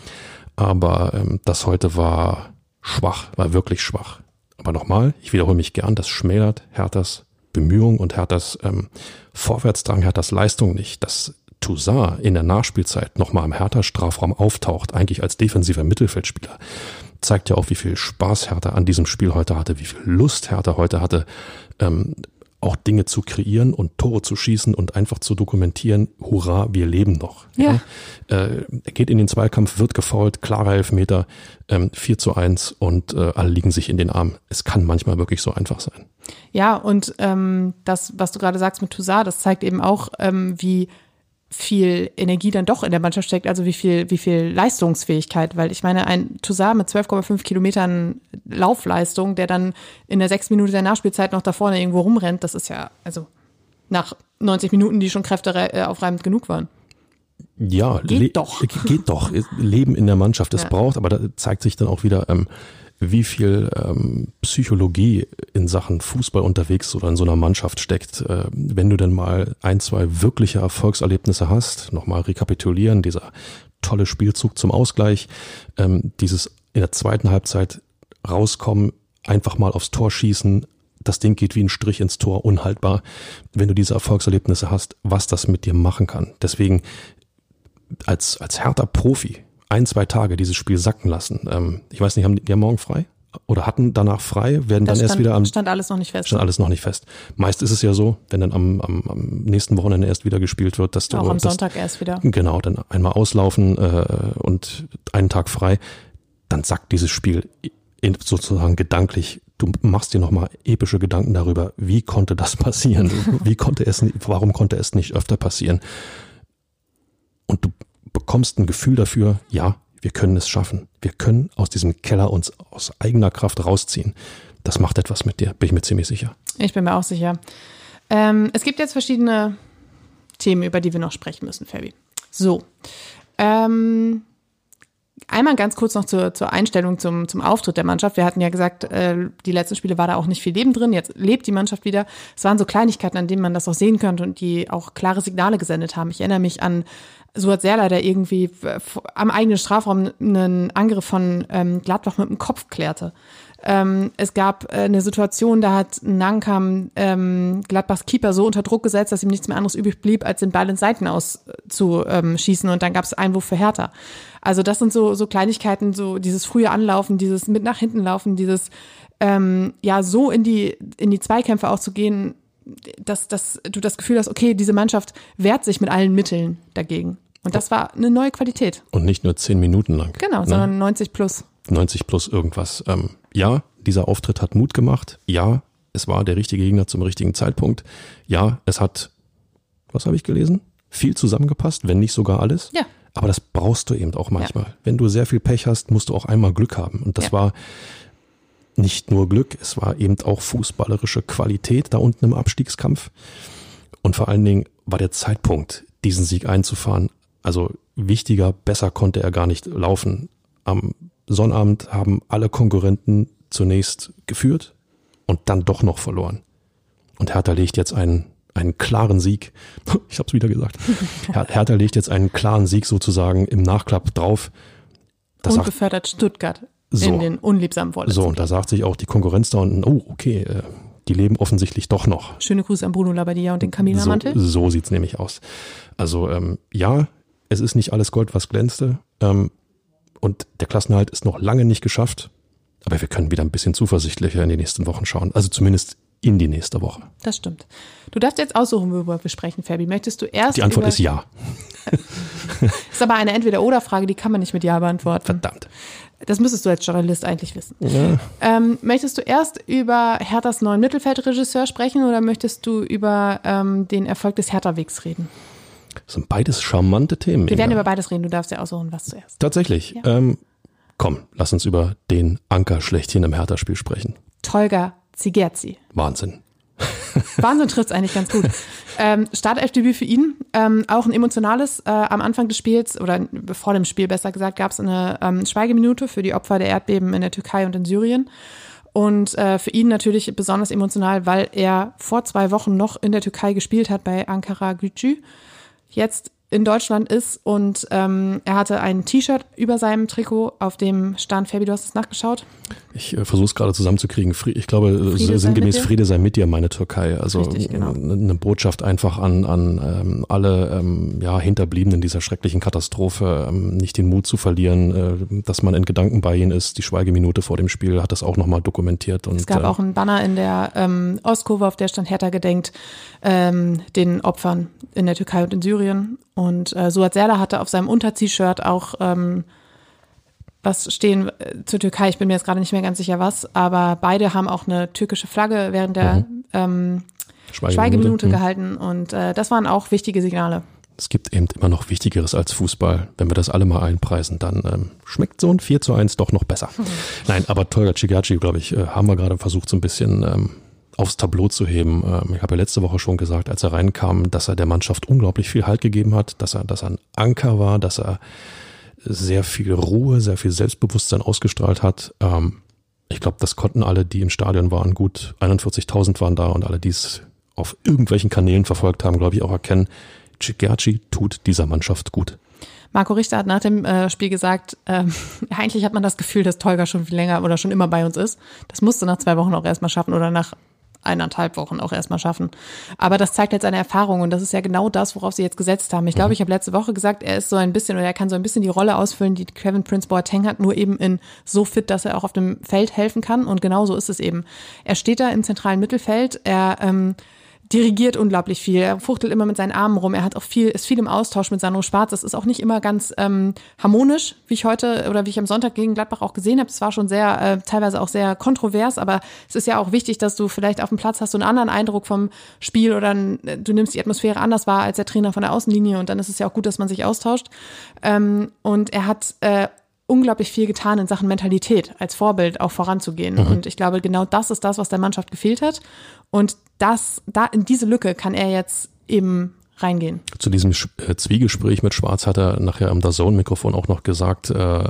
Aber ähm, das heute war schwach, war wirklich schwach. Aber nochmal, ich wiederhole mich gern, das schmälert Herthas Bemühung und Herthas ähm, Vorwärtsdrang, Herthas Leistung nicht. Dass Toussaint in der Nachspielzeit nochmal im Hertha-Strafraum auftaucht, eigentlich als defensiver Mittelfeldspieler, zeigt ja auch, wie viel Spaß Hertha an diesem Spiel heute hatte, wie viel Lust Hertha heute hatte, ähm, auch Dinge zu kreieren und Tore zu schießen und einfach zu dokumentieren, hurra, wir leben noch. Ja. Äh, er geht in den Zweikampf, wird gefault, klarer Elfmeter, ähm, 4 zu 1 und äh, alle liegen sich in den Arm. Es kann manchmal wirklich so einfach sein. Ja, und ähm, das, was du gerade sagst mit Toussaint, das zeigt eben auch, ähm, wie viel Energie dann doch in der Mannschaft steckt, also wie viel, wie viel Leistungsfähigkeit, weil ich meine, ein Toussaint mit 12,5 Kilometern Laufleistung, der dann in der sechs Minute der Nachspielzeit noch da vorne irgendwo rumrennt, das ist ja, also nach 90 Minuten, die schon kräfteaufreibend genug waren. Ja, Geht doch. äh, Geht doch. Leben in der Mannschaft, es Ja. braucht, aber da zeigt sich dann auch wieder, ähm, wie viel ähm, Psychologie in Sachen Fußball unterwegs oder in so einer Mannschaft steckt. Äh, wenn du denn mal ein, zwei wirkliche Erfolgserlebnisse hast, nochmal rekapitulieren, dieser tolle Spielzug zum Ausgleich, ähm, dieses in der zweiten Halbzeit rauskommen, einfach mal aufs Tor schießen, das Ding geht wie ein Strich ins Tor, unhaltbar. Wenn du diese Erfolgserlebnisse hast, was das mit dir machen kann. Deswegen als, als härter Profi ein, zwei Tage dieses Spiel sacken lassen. Ähm, ich weiß nicht, haben die, die haben morgen frei? Oder hatten danach frei, werden Das dann erst stand, wieder am stand alles noch nicht fest. stand alles noch nicht fest. Meist ist es ja so, wenn dann am, am, am nächsten Wochenende erst wieder gespielt wird, dass du Auch am dass, Sonntag erst wieder. genau dann einmal auslaufen äh, und einen Tag frei, dann sackt dieses Spiel in, sozusagen gedanklich. Du machst dir nochmal epische Gedanken darüber, wie konnte das passieren? Wie konnte es, warum konnte es nicht öfter passieren? Und du bekommst ein Gefühl dafür, ja, wir können es schaffen. Wir können aus diesem Keller uns aus eigener Kraft rausziehen. Das macht etwas mit dir, bin ich mir ziemlich sicher. Ich bin mir auch sicher. Ähm, es gibt jetzt verschiedene Themen, über die wir noch sprechen müssen, Fabi. So. Ähm, einmal ganz kurz noch zur, zur Einstellung zum, zum Auftritt der Mannschaft. Wir hatten ja gesagt, äh, die letzten Spiele war da auch nicht viel Leben drin. Jetzt lebt die Mannschaft wieder. Es waren so Kleinigkeiten, an denen man das auch sehen könnte und die auch klare Signale gesendet haben. Ich erinnere mich an Suat Serla, der irgendwie äh, am eigenen Strafraum einen Angriff von ähm, Gladbach mit dem Kopf klärte. Ähm, es gab äh, eine Situation, da hat Nankam ähm, Gladbachs Keeper so unter Druck gesetzt, dass ihm nichts mehr anderes übrig blieb, als den Ball ins Seiten aus äh, ähm, und dann gab es Einwurf für Hertha. Also das sind so, so Kleinigkeiten, so dieses frühe Anlaufen, dieses mit nach hinten laufen, dieses ähm, ja so in die, in die Zweikämpfe auch zu gehen, dass, dass du das Gefühl hast, okay, diese Mannschaft wehrt sich mit allen Mitteln dagegen. Und das war eine neue Qualität. Und nicht nur zehn Minuten lang. Genau, ne? sondern 90 plus. 90 plus irgendwas. Ähm, ja, dieser Auftritt hat Mut gemacht. Ja, es war der richtige Gegner zum richtigen Zeitpunkt. Ja, es hat, was habe ich gelesen? Viel zusammengepasst, wenn nicht sogar alles. Ja. Aber das brauchst du eben auch manchmal. Wenn du sehr viel Pech hast, musst du auch einmal Glück haben. Und das Ja. war nicht nur Glück, es war eben auch fußballerische Qualität da unten im Abstiegskampf. Und vor allen Dingen war der Zeitpunkt, diesen Sieg einzufahren, also wichtiger, besser konnte er gar nicht laufen. Am Sonnabend haben alle Konkurrenten zunächst geführt und dann doch noch verloren. Und Hertha legt jetzt einen, einen klaren Sieg. Ich habe es wieder gesagt. Hertha legt jetzt einen klaren Sieg sozusagen im Nachklapp drauf. Das und befördert Stuttgart so, in den unliebsamen Vorletzten. So, und da sagt sich auch die Konkurrenz da unten, oh, okay, äh, die leben offensichtlich doch noch. Schöne Grüße an Bruno Labbadia und den Camilla Mantel. So, so sieht's nämlich aus. Also ähm, ja, es ist nicht alles Gold, was glänzte. Ähm, und der Klassenhalt ist noch lange nicht geschafft. Aber wir können wieder ein bisschen zuversichtlicher in die nächsten Wochen schauen. Also zumindest in die nächste Woche. Das stimmt. Du darfst jetzt aussuchen, worüber wir sprechen, Fabi. Möchtest du erst. Die Antwort ist ja. ist aber eine Entweder-Oder-Frage, die kann man nicht mit Ja beantworten. Verdammt. Das müsstest du als Journalist eigentlich wissen. Ja. Ähm, möchtest du erst über Herthas neuen Mittelfeldregisseur sprechen oder möchtest du über ähm, den Erfolg des Hertha-Wegs reden? Das sind beides charmante Themen. Wir werden über beides reden. Du darfst ja aussuchen, was zuerst. Tatsächlich. Ja. Ähm, komm, lass uns über den Anker schlechthin im Hertha-Spiel sprechen. Tolga Zigerzi. Wahnsinn. Wahnsinn trifft es eigentlich ganz gut. Ähm, Startelfdebüt für ihn, ähm, auch ein emotionales. Äh, am Anfang des Spiels oder vor dem Spiel besser gesagt, gab es eine ähm, Schweigeminute für die Opfer der Erdbeben in der Türkei und in Syrien. Und äh, für ihn natürlich besonders emotional, weil er vor zwei Wochen noch in der Türkei gespielt hat bei Ankara Gücü. Jetzt in Deutschland ist und ähm, er hatte ein T-Shirt über seinem Trikot, auf dem stand, Fabi, du hast es nachgeschaut? Ich äh, versuche es gerade zusammenzukriegen. Ich glaube, Friede sinngemäß sei Friede sei mit dir, meine Türkei. Also Richtig, genau. eine Botschaft einfach an, an ähm, alle ähm, ja, Hinterbliebenen dieser schrecklichen Katastrophe, ähm, nicht den Mut zu verlieren, äh, dass man in Gedanken bei ihnen ist. Die Schweigeminute vor dem Spiel hat das auch nochmal dokumentiert. Und, es gab äh, auch einen Banner in der ähm, Ostkurve, auf der stand Hertha gedenkt ähm, den Opfern in der Türkei und in Syrien. Und äh, Suat Serdar hatte auf seinem Unter-T-Shirt auch ähm, was stehen äh, zur Türkei. Ich bin mir jetzt gerade nicht mehr ganz sicher was, aber beide haben auch eine türkische Flagge während der mhm. ähm, Schweigeminute, Schweigeminute mhm. gehalten. Und äh, das waren auch wichtige Signale. Es gibt eben immer noch Wichtigeres als Fußball. Wenn wir das alle mal einpreisen, dann ähm, schmeckt so ein 4 zu 1 doch noch besser. Mhm. Nein, aber Tolga Cigaci, glaube ich, äh, haben wir gerade versucht, so ein bisschen ähm, aufs Tableau zu heben. Ähm, ich habe ja letzte Woche schon gesagt, als er reinkam, dass er der Mannschaft unglaublich viel Halt gegeben hat, dass er, dass er ein Anker war, dass er sehr viel Ruhe, sehr viel Selbstbewusstsein ausgestrahlt hat. Ähm, ich glaube, das konnten alle, die im Stadion waren, gut 41.000 waren da und alle, die es auf irgendwelchen Kanälen verfolgt haben, glaube ich, auch erkennen, Cigerci tut dieser Mannschaft gut. Marco Richter hat nach dem äh, Spiel gesagt, äh, eigentlich hat man das Gefühl, dass Tolga schon viel länger oder schon immer bei uns ist. Das musste nach zwei Wochen auch erstmal schaffen oder nach eineinhalb Wochen auch erstmal schaffen. Aber das zeigt jetzt seine Erfahrung und das ist ja genau das, worauf sie jetzt gesetzt haben. Ich glaube, mhm. ich habe letzte Woche gesagt, er ist so ein bisschen oder er kann so ein bisschen die Rolle ausfüllen, die Kevin Prince Boateng hat, nur eben in so fit, dass er auch auf dem Feld helfen kann und genau so ist es eben. Er steht da im zentralen Mittelfeld, er ähm, dirigiert unglaublich viel. Er fuchtelt immer mit seinen Armen rum. Er hat auch viel, ist viel im Austausch mit Sandro Schwarz. Das ist auch nicht immer ganz ähm, harmonisch, wie ich heute oder wie ich am Sonntag gegen Gladbach auch gesehen habe. Es war schon sehr, äh, teilweise auch sehr kontrovers, aber es ist ja auch wichtig, dass du vielleicht auf dem Platz hast so einen anderen Eindruck vom Spiel oder ein, du nimmst die Atmosphäre anders wahr als der Trainer von der Außenlinie und dann ist es ja auch gut, dass man sich austauscht. Ähm, und er hat äh, unglaublich viel getan in Sachen Mentalität, als Vorbild auch voranzugehen. Mhm. Und ich glaube, genau das ist das, was der Mannschaft gefehlt hat. Und das, da in diese Lücke kann er jetzt eben reingehen. Zu diesem äh, Zwiegespräch mit Schwarz hat er nachher am DAZN-Mikrofon auch noch gesagt, äh,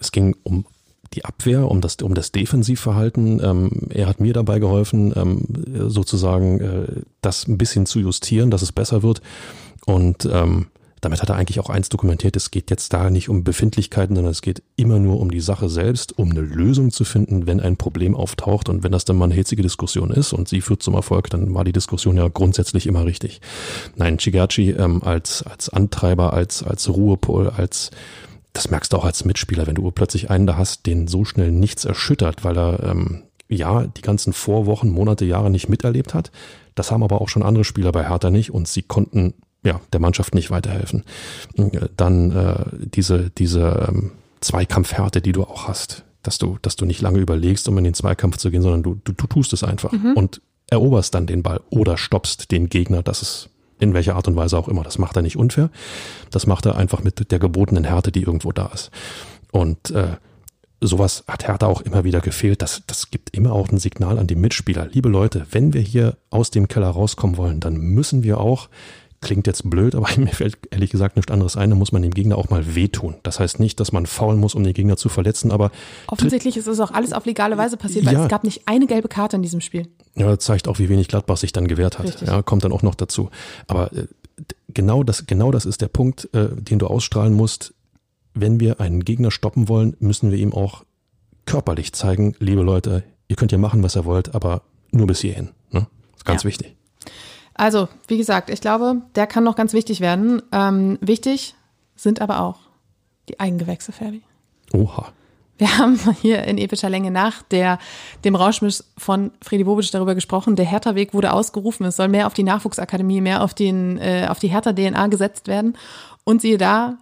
es ging um die Abwehr, um das, um das Defensivverhalten. Ähm, er hat mir dabei geholfen, ähm, sozusagen äh, das ein bisschen zu justieren, dass es besser wird. Und ähm, damit hat er eigentlich auch eins dokumentiert, es geht jetzt da nicht um Befindlichkeiten, sondern es geht immer nur um die Sache selbst, um eine Lösung zu finden, wenn ein Problem auftaucht und wenn das dann mal eine hitzige Diskussion ist und sie führt zum Erfolg, dann war die Diskussion ja grundsätzlich immer richtig. Nein, Chigachi ähm, als, als Antreiber, als, als Ruhepol, als das merkst du auch als Mitspieler, wenn du plötzlich einen da hast, den so schnell nichts erschüttert, weil er ähm, ja die ganzen Vorwochen, Monate, Jahre nicht miterlebt hat. Das haben aber auch schon andere Spieler bei Hertha nicht und sie konnten ja, der Mannschaft nicht weiterhelfen. Dann äh, diese, diese ähm, Zweikampfhärte, die du auch hast, dass du, dass du nicht lange überlegst, um in den Zweikampf zu gehen, sondern du, du, du tust es einfach mhm. und eroberst dann den Ball oder stoppst den Gegner, das ist in welcher Art und Weise auch immer. Das macht er nicht unfair. Das macht er einfach mit der gebotenen Härte, die irgendwo da ist. Und äh, sowas hat Hertha auch immer wieder gefehlt. Das, das gibt immer auch ein Signal an die Mitspieler. Liebe Leute, wenn wir hier aus dem Keller rauskommen wollen, dann müssen wir auch klingt jetzt blöd, aber mir fällt ehrlich gesagt nichts anderes ein, da muss man dem Gegner auch mal wehtun. Das heißt nicht, dass man faulen muss, um den Gegner zu verletzen, aber. Offensichtlich ist es auch alles auf legale Weise passiert, weil Ja. es gab nicht eine gelbe Karte in diesem Spiel. Ja, das zeigt auch, wie wenig Gladbach sich dann gewehrt hat. Richtig. Ja, kommt dann auch noch dazu. Aber äh, genau das, genau das ist der Punkt, äh, den du ausstrahlen musst. Wenn wir einen Gegner stoppen wollen, müssen wir ihm auch körperlich zeigen, liebe Leute, ihr könnt ja machen, was ihr wollt, aber nur bis hierhin. Ne? Das ist ganz Ja. wichtig. Also, wie gesagt, ich glaube, der kann noch ganz wichtig werden. Ähm, wichtig sind aber auch die Eigengewächse, Ferdi. Oha. Wir haben hier in epischer Länge nach der, dem Rauschmisch von Fredi Bobic darüber gesprochen. Der Hertha-Weg wurde ausgerufen. Es soll mehr auf die Nachwuchsakademie, mehr auf, den, äh, auf die Hertha-DNA gesetzt werden. Und siehe da,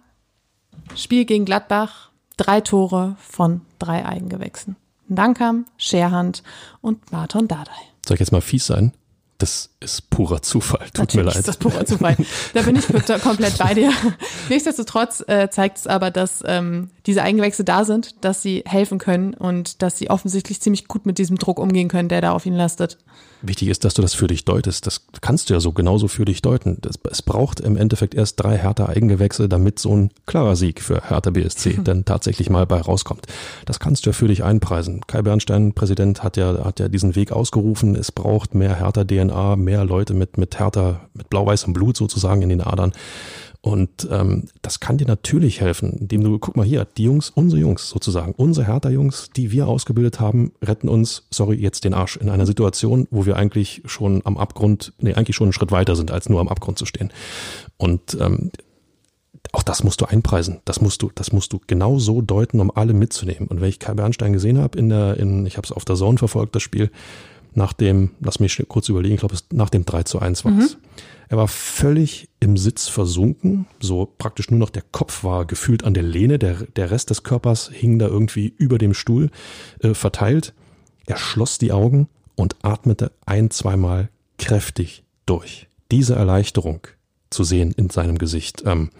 Spiel gegen Gladbach, drei Tore von drei Eigengewächsen. Dankam, Scherhand und Marton Dardai. Soll ich jetzt mal fies sein? Das ist purer Zufall. Tut Natürlich mir leid. ist das purer Zufall. Da bin ich komplett bei dir. Nichtsdestotrotz äh, zeigt es aber, dass ähm, diese Eigengewächse da sind, dass sie helfen können und dass sie offensichtlich ziemlich gut mit diesem Druck umgehen können, der da auf ihnen lastet. Wichtig ist, dass du das für dich deutest. Das kannst du ja so genauso für dich deuten. Das, es braucht im Endeffekt erst drei Hertha Eigengewächse, damit so ein klarer Sieg für Hertha BSC dann tatsächlich mal bei rauskommt. Das kannst du ja für dich einpreisen. Kai Bernstein, Präsident, hat ja, hat ja diesen Weg ausgerufen. Es braucht mehr Hertha DNA, mehr Leute mit, mit Hertha, mit blau-weißem Blut sozusagen in den Adern. Und ähm, das kann dir natürlich helfen, indem du, guck mal hier, die Jungs, unsere Jungs sozusagen, unsere Hertha-Jungs, die wir ausgebildet haben, retten uns, sorry, jetzt den Arsch in einer Situation, wo wir eigentlich schon am Abgrund, nee, eigentlich schon einen Schritt weiter sind, als nur am Abgrund zu stehen. Und ähm, auch das musst du einpreisen. Das musst du, das musst du genau so deuten, um alle mitzunehmen. Und wenn ich Kai Bernstein gesehen habe in der, in, ich habe es auf der Zone verfolgt, das Spiel, nach dem, lass mich kurz überlegen, ich glaube, es nach dem 3 zu 1 war es. Er war völlig im Sitz versunken, so praktisch nur noch der Kopf war gefühlt an der Lehne, der, der Rest des Körpers hing da irgendwie über dem Stuhl äh, verteilt. Er schloss die Augen und atmete ein, zweimal kräftig durch. Diese Erleichterung zu sehen in seinem Gesicht, ähm,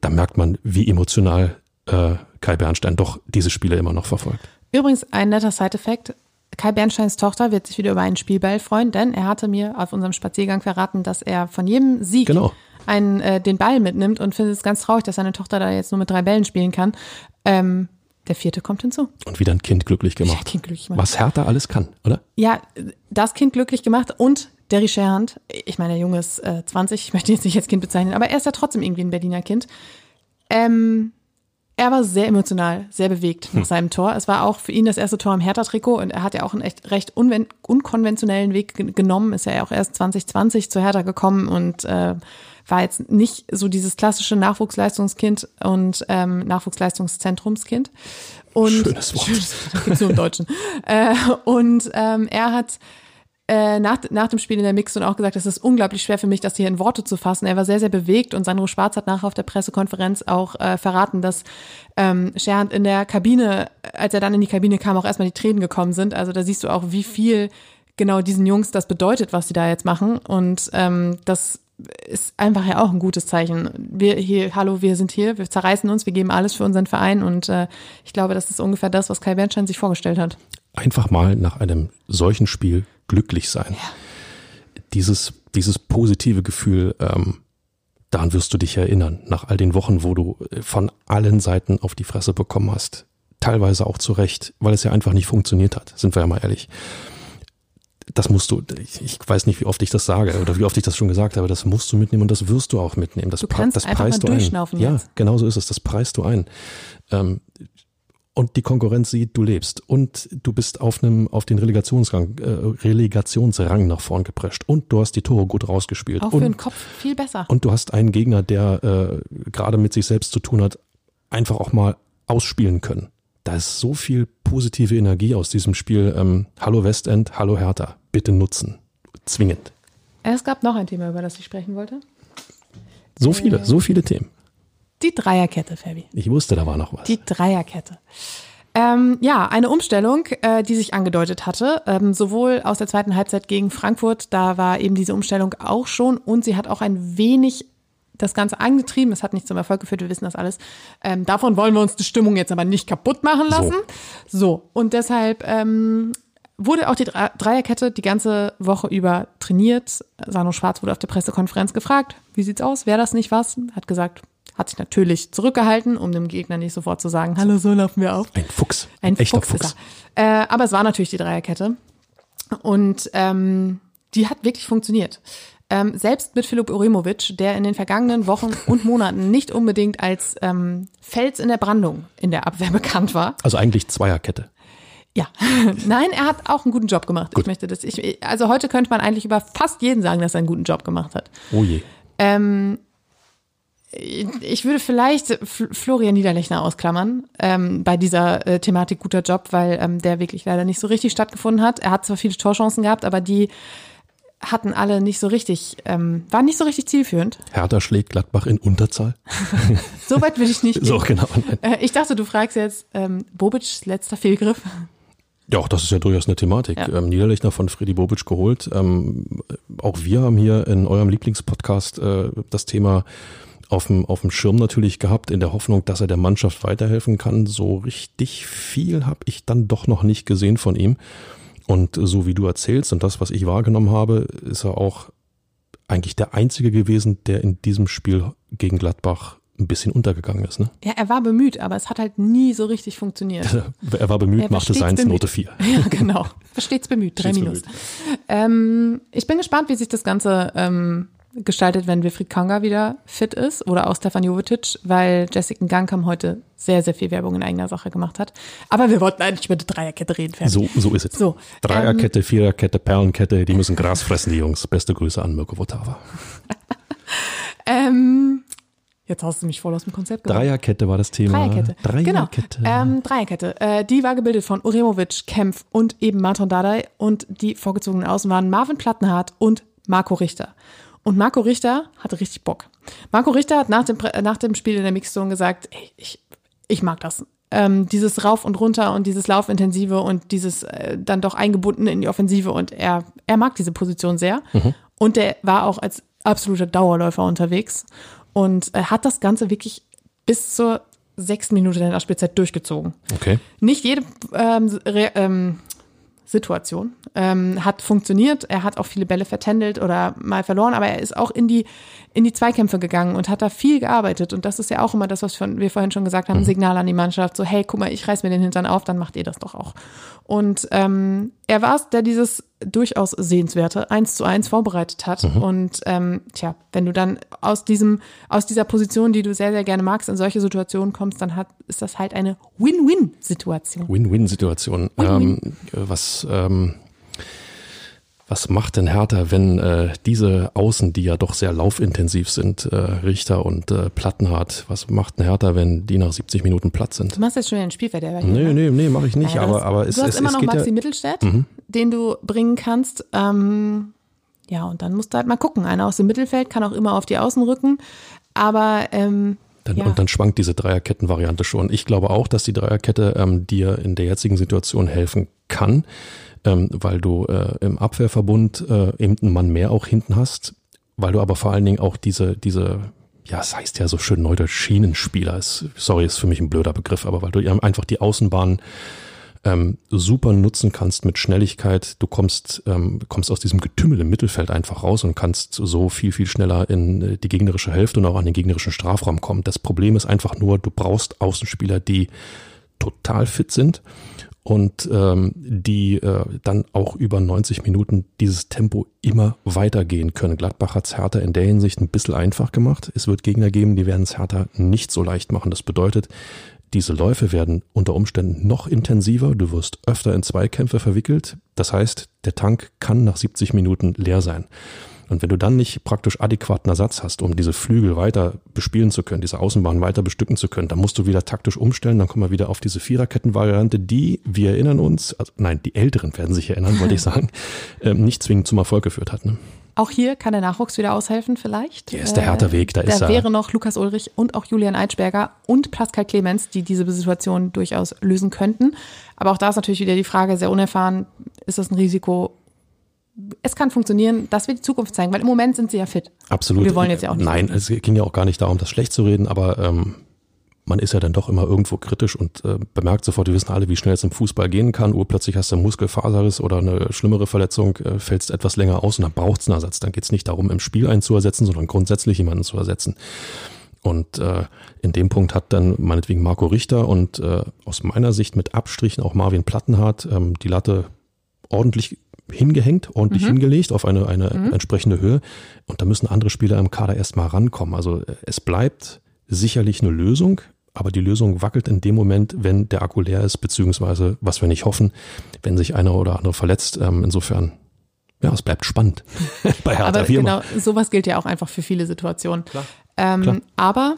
da merkt man, wie emotional äh, Kai Bernstein doch diese Spiele immer noch verfolgt. Übrigens ein netter Side-Effekt. Kai Bernsteins Tochter wird sich wieder über einen Spielball freuen, denn er hatte mir auf unserem Spaziergang verraten, dass er von jedem Sieg Genau. einen, äh, den Ball mitnimmt und findet es ganz traurig, dass seine Tochter da jetzt nur mit drei Bällen spielen kann. Ähm, der vierte kommt hinzu. Und wieder ein Kind glücklich gemacht. Kind glücklich gemacht. Was Hertha alles kann, oder? Ja, das Kind glücklich gemacht und Derry Scherhand, ich meine, der Junge ist äh, 20, ich möchte ihn jetzt nicht als Kind bezeichnen, aber er ist ja trotzdem irgendwie ein Berliner Kind. Ähm, er war sehr emotional, sehr bewegt nach seinem Tor. Es war auch für ihn das erste Tor im Hertha-Trikot und er hat ja auch einen echt recht unkonventionellen Weg ge- genommen, ist ja auch erst 2020 zu Hertha gekommen und äh, war jetzt nicht so dieses klassische Nachwuchsleistungskind und ähm, Nachwuchsleistungszentrumskind. Und Schönes Wort. das gibt's nur im Deutschen. äh, und ähm, er hat äh, nach, nach dem Spiel in der Mixzone auch gesagt, es ist unglaublich schwer für mich, das hier in Worte zu fassen. Er war sehr, sehr bewegt und Sandro Schwarz hat nachher auf der Pressekonferenz auch äh, verraten, dass ähm, Scherhand in der Kabine, als er dann in die Kabine kam, auch erstmal die Tränen gekommen sind. Also da siehst du auch, wie viel genau diesen Jungs das bedeutet, was sie da jetzt machen. Und ähm, das ist einfach ja auch ein gutes Zeichen. Wir hier, hallo, wir sind hier, wir zerreißen uns, wir geben alles für unseren Verein und äh, ich glaube, das ist ungefähr das, was Kai Bernstein sich vorgestellt hat. Einfach mal nach einem solchen Spiel glücklich sein. Dieses, dieses positive Gefühl, ähm, daran wirst du dich erinnern, nach all den Wochen, wo du äh, von allen Seiten auf die Fresse bekommen hast. Teilweise auch zu Recht, weil es ja einfach nicht funktioniert hat, sind wir ja mal ehrlich. Das musst du, ich, ich weiß nicht, wie oft ich das sage oder wie oft ich das schon gesagt habe, das musst du mitnehmen und das wirst du auch mitnehmen. Das, Du kannst das einfach preist mal du ein. durchschnaufen Ja, jetzt. genau so ist es, das preist du ein. Ähm, und die Konkurrenz sieht, du lebst und du bist auf einem auf den Relegationsrang äh, Relegationsrang nach vorn geprescht und du hast die Tore gut rausgespielt Auch für und, den Kopf viel besser. und du hast einen Gegner, der äh, gerade mit sich selbst zu tun hat, einfach auch mal ausspielen können. Da ist so viel positive Energie aus diesem Spiel. Ähm, hallo Westend, hallo Hertha, bitte nutzen, zwingend. Es gab noch ein Thema, über das ich sprechen wollte. So viele, so viele Themen. Die Dreierkette, Fabi. Ich wusste, da war noch was. Die Dreierkette. Ähm, ja, eine Umstellung, äh, die sich angedeutet hatte, ähm, sowohl aus der zweiten Halbzeit gegen Frankfurt, da war eben diese Umstellung auch schon und sie hat auch ein wenig das Ganze angetrieben. Es hat nicht zum Erfolg geführt, wir wissen das alles. Ähm, davon wollen wir uns die Stimmung jetzt aber nicht kaputt machen lassen. So, und deshalb ähm, wurde auch die Dreierkette die ganze Woche über trainiert. Sano Schwarz wurde auf der Pressekonferenz gefragt, wie sieht's aus? Wäre das nicht was? Hat gesagt, hat sich natürlich zurückgehalten, um dem Gegner nicht sofort zu sagen, hallo, so laufen wir auf. Ein Fuchs. Ein echter Fuchs. Fuchs. Äh, aber es war natürlich die Dreierkette. Und ähm, die hat wirklich funktioniert. Ähm, selbst mit Filip Uremovic, der in den vergangenen Wochen und Monaten nicht unbedingt als ähm, Fels in der Brandung in der Abwehr bekannt war. Also eigentlich Zweierkette. Ja, nein, er hat auch einen guten Job gemacht. Gut. Ich möchte das. Ich, also heute könnte man eigentlich über fast jeden sagen, dass er einen guten Job gemacht hat. Oh je. Ähm, ich würde vielleicht Florian Niederlechner ausklammern ähm, bei dieser äh, Thematik guter Job, weil ähm, der wirklich leider nicht so richtig stattgefunden hat. Er hat zwar viele Torchancen gehabt, aber die hatten alle nicht so richtig, ähm, waren nicht so richtig zielführend. Hertha schlägt Gladbach in Unterzahl. so weit will ich nicht. Gehen. So genau. Äh, ich dachte, du fragst jetzt ähm, Bobic's letzter Fehlgriff. Ja, auch das ist ja durchaus eine Thematik. Ja. Ähm, Niederlechner von Freddy Bobic geholt. Ähm, auch wir haben hier in eurem Lieblingspodcast äh, das Thema auf dem, auf dem Schirm natürlich gehabt, in der Hoffnung, dass er der Mannschaft weiterhelfen kann. So richtig viel habe ich dann doch noch nicht gesehen von ihm. Und so wie du erzählst und das, was ich wahrgenommen habe, ist er auch eigentlich der Einzige gewesen, der in diesem Spiel gegen Gladbach ein bisschen untergegangen ist. Ne? Ja, er war bemüht, aber es hat halt nie so richtig funktioniert. er war bemüht, Er machte seins bemüht. Note 4. Ja, genau. Stets bemüht, drei Minus. Ähm, ich bin gespannt, wie sich das Ganze ähm, gestaltet, wenn Wilfried Kanga wieder fit ist oder auch Stefan Jovetic, weil Jessica Gangkam heute sehr, sehr viel Werbung in eigener Sache gemacht hat. Aber wir wollten eigentlich über die Dreierkette reden. Fertig. So, so ist es. So, Dreierkette, Viererkette, Perlenkette, die müssen Gras fressen, die Jungs. Beste Grüße an Mirko Votava. Ähm, jetzt hast du mich voll aus dem Konzept gebracht. Dreierkette war das Thema. Dreierkette. Dreierkette. Genau. Ähm, Dreierkette. Äh, die war gebildet von Uremovic, Kempf und eben Martin Dardai. Und die vorgezogenen Außen waren Marvin Plattenhardt und Marco Richter. Und Marco Richter hatte richtig Bock. Marco Richter hat nach dem, äh, nach dem Spiel in der Mixzone gesagt, ey, ich, ich mag das. Ähm, dieses Rauf und runter und dieses Laufintensive und dieses äh, dann doch eingebunden in die Offensive und er, er mag diese Position sehr. Und der war auch als absoluter Dauerläufer unterwegs und äh, hat das Ganze wirklich bis zur sechsten Minute der Nachspielzeit durchgezogen. Okay. Nicht jede ähm, Re ähm, Situation ähm, hat funktioniert. Er hat auch viele Bälle vertändelt oder mal verloren, aber er ist auch in die, in die Zweikämpfe gegangen und hat da viel gearbeitet. Und das ist ja auch immer das, was wir vorhin schon gesagt haben, Signal an die Mannschaft, so hey, guck mal, ich reiß mir den Hintern auf, dann macht ihr das doch auch. Und ähm, er war es, der dieses durchaus sehenswerte 1 zu 1 vorbereitet hat. Und ähm, tja, wenn du dann aus diesem, aus dieser Position, die du sehr, sehr gerne magst, in solche Situationen kommst, dann hat, ist das halt eine Win-Win-Situation. Win-Win-Situation. Win-win. Ähm, was, ähm, was macht denn Hertha, wenn äh, diese Außen, die ja doch sehr laufintensiv sind, äh, Richter und äh, Plattenhardt, was macht denn Hertha, wenn die nach 70 Minuten platt sind? Du machst jetzt schon wieder einen Spielverderber. hier, Nee, ne? nee, nee, mache ich nicht, Ja, du aber, hast, aber es, du hast es, immer es noch Maxi ja, Mittelstädt, den du bringen kannst. Ähm, ja, und dann musst du halt mal gucken. Einer aus dem Mittelfeld kann auch immer auf die Außen rücken. Aber ähm, Dann, ja. Und dann schwankt diese Dreierkettenvariante schon. Ich glaube auch, dass die Dreierkette ähm, dir in der jetzigen Situation helfen kann, ähm, weil du äh, im Abwehrverbund äh, eben einen Mann mehr auch hinten hast, weil du aber vor allen Dingen auch diese, diese, ja, es heißt ja so schön neudeutsch Schienenspieler, ist, sorry, ist für mich ein blöder Begriff, aber weil du einfach die Außenbahn ähm, super nutzen kannst mit Schnelligkeit. Du kommst, ähm, kommst aus diesem Getümmel im Mittelfeld einfach raus und kannst so viel, viel schneller in äh, die gegnerische Hälfte und auch an den gegnerischen Strafraum kommen. Das Problem ist einfach nur, du brauchst Außenspieler, die total fit sind und ähm, die äh, dann auch über 90 Minuten dieses Tempo immer weitergehen können. Gladbach hat es Hertha in der Hinsicht ein bisschen einfach gemacht. Es wird Gegner geben, die werden es Hertha nicht so leicht machen. Das bedeutet, diese Läufe werden unter Umständen noch intensiver. Du wirst öfter in Zweikämpfe verwickelt. Das heißt, der Tank kann nach 70 Minuten leer sein. Und wenn du dann nicht praktisch adäquaten Ersatz hast, um diese Flügel weiter bespielen zu können, diese Außenbahn weiter bestücken zu können, dann musst du wieder taktisch umstellen. Dann kommen wir wieder auf diese Viererkettenvariante, die, wir erinnern uns, also nein, die Älteren werden sich erinnern, wollte ich sagen, ähm, nicht zwingend zum Erfolg geführt hat. Ne? auch hier kann der Nachwuchs wieder aushelfen vielleicht. Hier ist der Hertha-Weg, da ist da er. wäre noch Lukas Ulrich und auch Julian Eitschberger und Pascal Clemens, die diese Situation durchaus lösen könnten. Aber auch da ist natürlich wieder die Frage, sehr unerfahren, ist das ein Risiko? Es kann funktionieren, das wird die Zukunft zeigen, weil im Moment sind sie ja fit. Absolut. Wir wollen jetzt ja auch nicht Nein, es ging ja auch gar nicht darum, das schlecht zu reden, aber ähm, man ist ja dann doch immer irgendwo kritisch und äh, bemerkt sofort, wir wissen alle, wie schnell es im Fußball gehen kann. Urplötzlich hast du einen Muskelfaserriss oder eine schlimmere Verletzung, äh, fällst etwas länger aus und dann braucht es einen Ersatz. Dann geht es nicht darum, im Spiel einen zu ersetzen, sondern grundsätzlich jemanden zu ersetzen. Und äh, in dem Punkt hat dann meinetwegen Marco Richter und äh, aus meiner Sicht mit Abstrichen auch Marvin Plattenhardt ähm, die Latte ordentlich hingehängt, ordentlich mhm. hingelegt auf eine, eine mhm. entsprechende Höhe. Und da müssen andere Spieler im Kader erstmal rankommen. Also äh, es bleibt sicherlich eine Lösung, aber die Lösung wackelt in dem Moment, wenn der Akku leer ist, beziehungsweise, was wir nicht hoffen, wenn sich einer oder andere verletzt. Ähm, insofern, ja, es bleibt spannend bei Hertha. Aber genau, sowas gilt ja auch einfach für viele Situationen. Klar. Ähm, Klar. Aber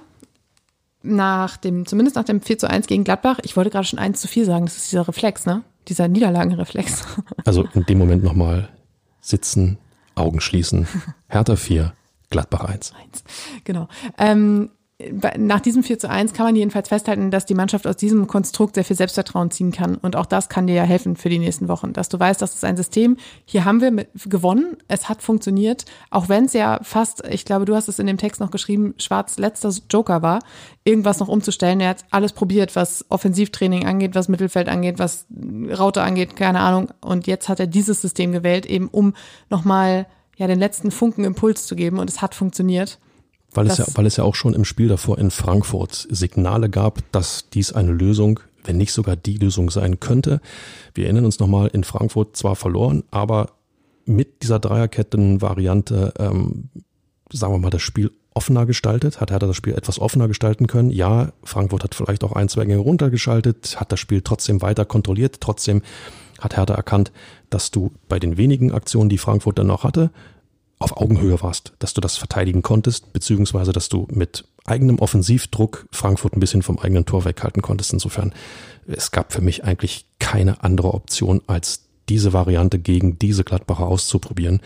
nach dem, zumindest nach dem 4 zu 1 gegen Gladbach, ich wollte gerade schon 1 zu 4 sagen, das ist dieser Reflex, ne? Dieser Niederlagenreflex. Also in dem Moment nochmal sitzen, Augen schließen, Hertha 4, Gladbach 1. 1. Genau. Ähm, nach diesem 4 zu 1 kann man jedenfalls festhalten, dass die Mannschaft aus diesem Konstrukt sehr viel Selbstvertrauen ziehen kann. Und auch das kann dir ja helfen für die nächsten Wochen, dass du weißt, das ist ein System. Hier haben wir mit, gewonnen. Es hat funktioniert. Auch wenn es ja fast, ich glaube, du hast es in dem Text noch geschrieben, Schwarz letzter Joker war, irgendwas noch umzustellen. Er hat alles probiert, was Offensivtraining angeht, was Mittelfeld angeht, was Raute angeht, keine Ahnung. Und jetzt hat er dieses System gewählt, eben um nochmal ja, den letzten Funken Impuls zu geben. Und es hat funktioniert. Weil es, ja, weil es ja auch schon im Spiel davor in Frankfurt Signale gab, dass dies eine Lösung, wenn nicht sogar die Lösung sein könnte. Wir erinnern uns nochmal, in Frankfurt zwar verloren, aber mit dieser Dreierketten-Variante, ähm, sagen wir mal, das Spiel offener gestaltet, hat Hertha das Spiel etwas offener gestalten können. Ja, Frankfurt hat vielleicht auch ein, zwei Gänge runtergeschaltet, hat das Spiel trotzdem weiter kontrolliert. Trotzdem hat Hertha erkannt, dass du bei den wenigen Aktionen, die Frankfurt dann noch hatte, auf Augenhöhe warst, dass du das verteidigen konntest, beziehungsweise dass du mit eigenem Offensivdruck Frankfurt ein bisschen vom eigenen Tor weghalten konntest. Insofern, es gab für mich eigentlich keine andere Option, als diese Variante gegen diese Gladbacher auszuprobieren.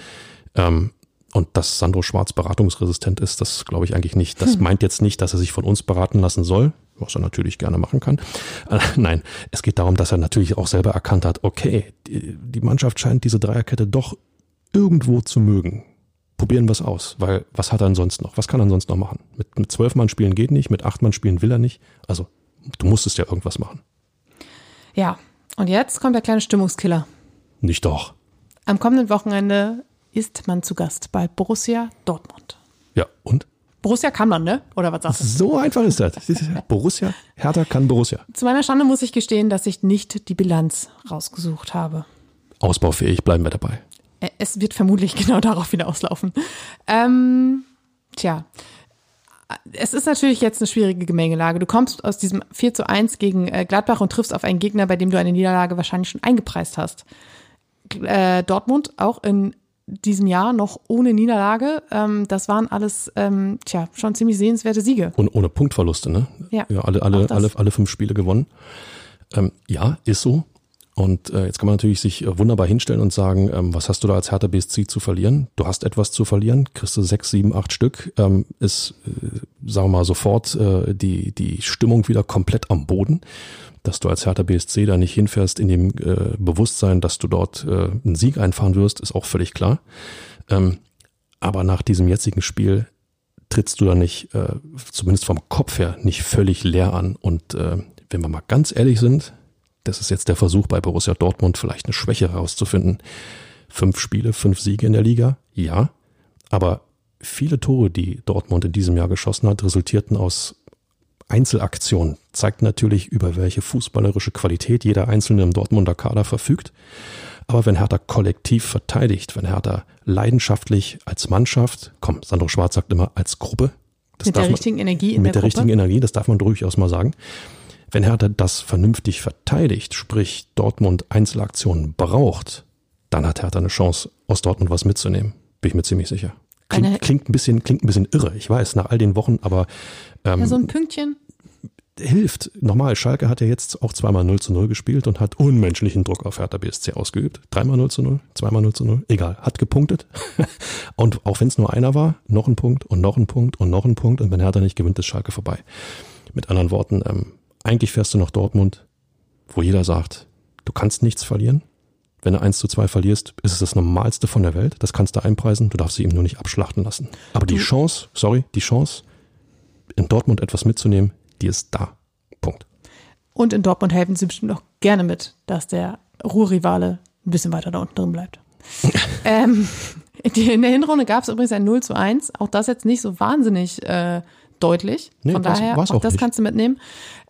Ähm, und dass Sandro Schwarz beratungsresistent ist, das glaube ich eigentlich nicht. Das hm. meint jetzt nicht, dass er sich von uns beraten lassen soll, was er natürlich gerne machen kann. Äh, nein, es geht darum, dass er natürlich auch selber erkannt hat, okay, die, die Mannschaft scheint diese Dreierkette doch irgendwo zu mögen probieren wir es aus, weil was hat er denn sonst noch? Was kann er sonst noch machen? Mit, mit zwölf Mann spielen geht nicht, mit acht Mann spielen will er nicht. Also du musstest ja irgendwas machen. Ja, und jetzt kommt der kleine Stimmungskiller. Nicht doch. Am kommenden Wochenende ist man zu Gast bei Borussia Dortmund. Ja, und? Borussia kann man, ne? Oder was sagst du? So einfach ist das. Borussia, Hertha kann Borussia. Zu meiner Schande muss ich gestehen, dass ich nicht die Bilanz rausgesucht habe. Ausbaufähig, bleiben wir dabei. Äh, es wird vermutlich genau darauf wieder auslaufen. Ähm, tja. Es ist natürlich jetzt eine schwierige Gemengelage. Du kommst aus diesem 4 zu 1 gegen äh, Gladbach und triffst auf einen Gegner, bei dem du eine Niederlage wahrscheinlich schon eingepreist hast. Äh, Dortmund auch in diesem Jahr noch ohne Niederlage. Ähm, das waren alles, ähm, tja, schon ziemlich sehenswerte Siege. Und ohne Punktverluste, ne? Ja. ja alle, alle, alle, alle fünf Spiele gewonnen. Ähm, ja, ist so. Und äh, jetzt kann man natürlich sich äh, wunderbar hinstellen und sagen, ähm, was hast du da als Hertha BSC zu verlieren? Du hast etwas zu verlieren, kriegst du sechs, sieben, acht Stück, ähm, ist, äh, sagen wir mal, sofort äh, die, die Stimmung wieder komplett am Boden. Dass du als Hertha BSC da nicht hinfährst in dem äh, Bewusstsein, dass du dort äh, einen Sieg einfahren wirst, ist auch völlig klar. Ähm, aber nach diesem jetzigen Spiel trittst du da nicht, äh, zumindest vom Kopf her, nicht völlig leer an. Und äh, wenn wir mal ganz ehrlich sind, das ist jetzt der Versuch bei Borussia Dortmund, vielleicht eine Schwäche herauszufinden. Fünf Spiele, fünf Siege in der Liga, ja. Aber viele Tore, die Dortmund in diesem Jahr geschossen hat, resultierten aus Einzelaktionen. Zeigt natürlich, über welche fußballerische Qualität jeder Einzelne im Dortmunder Kader verfügt. Aber wenn Hertha kollektiv verteidigt, wenn Hertha leidenschaftlich als Mannschaft, komm, Sandro Schwarz sagt immer als Gruppe. mit der richtigen Energie in Mit der, der richtigen Energie, das darf man durchaus mal sagen. Wenn Hertha das vernünftig verteidigt, sprich Dortmund Einzelaktionen braucht, dann hat Hertha eine Chance, aus Dortmund was mitzunehmen. Bin ich mir ziemlich sicher. Klingt, klingt, ein, bisschen, klingt ein bisschen irre, ich weiß, nach all den Wochen, aber. Ähm, ja, so ein Pünktchen. Hilft. Nochmal, Schalke hat ja jetzt auch zweimal 0 zu 0 gespielt und hat unmenschlichen Druck auf Hertha BSC ausgeübt. Dreimal 0 zu 0, zweimal 0 zu 0, egal, hat gepunktet. und auch wenn es nur einer war, noch ein Punkt und noch ein Punkt und noch ein Punkt und wenn Hertha nicht gewinnt, ist Schalke vorbei. Mit anderen Worten, ähm, eigentlich fährst du nach Dortmund, wo jeder sagt, du kannst nichts verlieren. Wenn du 1 zu 2 verlierst, ist es das Normalste von der Welt. Das kannst du einpreisen. Du darfst sie ihm nur nicht abschlachten lassen. Aber die Chance, sorry, die Chance, in Dortmund etwas mitzunehmen, die ist da. Punkt. Und in Dortmund helfen sie bestimmt auch gerne mit, dass der Ruhrrivale ein bisschen weiter da unten drin bleibt. ähm, in der Hinrunde gab es übrigens ein 0 zu 1. Auch das jetzt nicht so wahnsinnig äh, deutlich. Nee, Von daher, auch auch das nicht. kannst du mitnehmen.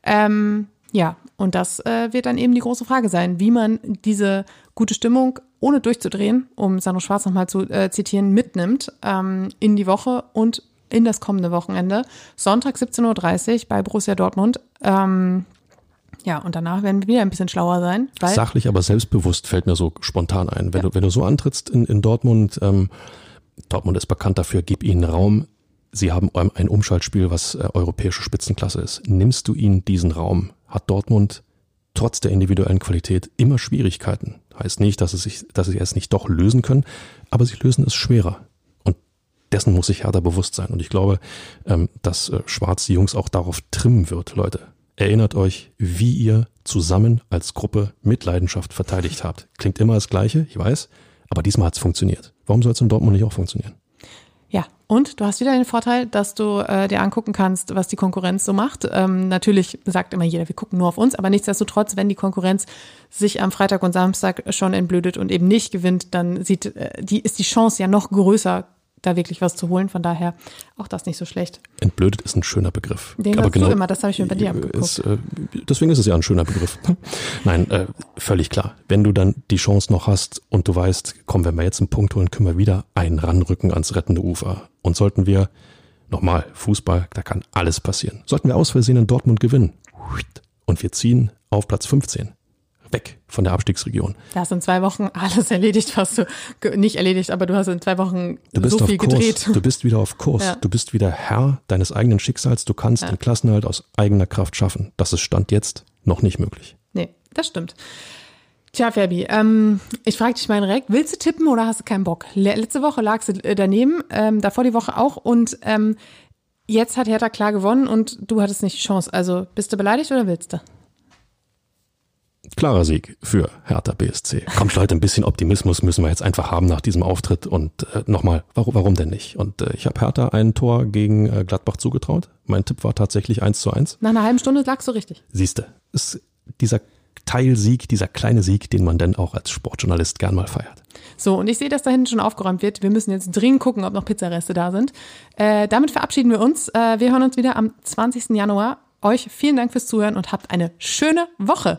Ähm, ja, und das äh, wird dann eben die große Frage sein, wie man diese gute Stimmung, ohne durchzudrehen, um Sandro Schwarz nochmal zu äh, zitieren, mitnimmt ähm, in die Woche und in das kommende Wochenende. Sonntag 17.30 Uhr bei Borussia Dortmund. Ähm, ja, und danach werden wir wieder ein bisschen schlauer sein. Weil, Sachlich, aber selbstbewusst fällt mir so spontan ein. Wenn, du, wenn du so antrittst in, in Dortmund, ähm, Dortmund ist bekannt dafür, gib ihnen Raum. Sie haben ein Umschaltspiel, was äh, europäische Spitzenklasse ist. Nimmst du ihnen diesen Raum, hat Dortmund trotz der individuellen Qualität immer Schwierigkeiten. Heißt nicht, dass, es sich, dass sie es nicht doch lösen können, aber sie lösen es schwerer. Und dessen muss sich Hertha bewusst sein. Und ich glaube, ähm, dass äh, Schwarz die Jungs auch darauf trimmen wird, Leute. Erinnert euch, wie ihr zusammen als Gruppe mit Leidenschaft verteidigt habt. Klingt immer das Gleiche, ich weiß, aber diesmal hat es funktioniert. Warum soll es in Dortmund nicht auch funktionieren? Und du hast wieder den Vorteil, dass du äh, dir angucken kannst, was die Konkurrenz so macht. Ähm, natürlich sagt immer jeder, wir gucken nur auf uns, aber nichtsdestotrotz, wenn die Konkurrenz sich am Freitag und Samstag schon entblödet und eben nicht gewinnt, dann sieht äh, die ist die Chance ja noch größer, da wirklich was zu holen. Von daher auch das nicht so schlecht. Entblödet ist ein schöner Begriff. Den sagst du immer, das habe ich mir bei dir abgeguckt. Ist, äh, deswegen ist es ja ein schöner Begriff. Nein, äh, völlig klar. Wenn du dann die Chance noch hast und du weißt, komm, wenn wir jetzt einen Punkt holen, können wir wieder einen ranrücken ans rettende Ufer. Und sollten wir, nochmal, Fußball, da kann alles passieren. Sollten wir aus Versehen in Dortmund gewinnen und wir ziehen auf Platz 15 weg von der Abstiegsregion. Da hast in zwei Wochen alles erledigt, was du nicht erledigt, aber du hast in zwei Wochen Du bist so viel Kurs. gedreht. Du bist wieder auf Kurs. Ja. Du bist wieder Herr deines eigenen Schicksals. Du kannst den Klassenerhalt aus eigener Kraft schaffen. Das ist Stand jetzt noch nicht möglich. Nee, das stimmt. Tja, Fabi, ähm, ich frage dich mal direkt, willst du tippen oder hast du keinen Bock? Le letzte Woche lagst du äh, daneben, ähm, davor die Woche auch und ähm, jetzt hat Hertha klar gewonnen und du hattest nicht die Chance. Also bist du beleidigt oder willst du? Klarer Sieg für Hertha BSC. Kommt Leute, ein bisschen Optimismus müssen wir jetzt einfach haben nach diesem Auftritt. Und äh, nochmal, warum, warum denn nicht? Und äh, ich habe Hertha ein Tor gegen äh, Gladbach zugetraut. Mein Tipp war tatsächlich 1 zu 1. Nach einer halben Stunde lagst du richtig. Siehste, ist dieser Teilsieg, dieser kleine Sieg, den man dann auch als Sportjournalist gern mal feiert. So, und ich sehe, dass da hinten schon aufgeräumt wird. Wir müssen jetzt dringend gucken, ob noch Pizzareste da sind. Äh, damit verabschieden wir uns. Äh, wir hören uns wieder am 20. Januar. Euch vielen Dank fürs Zuhören und habt eine schöne Woche.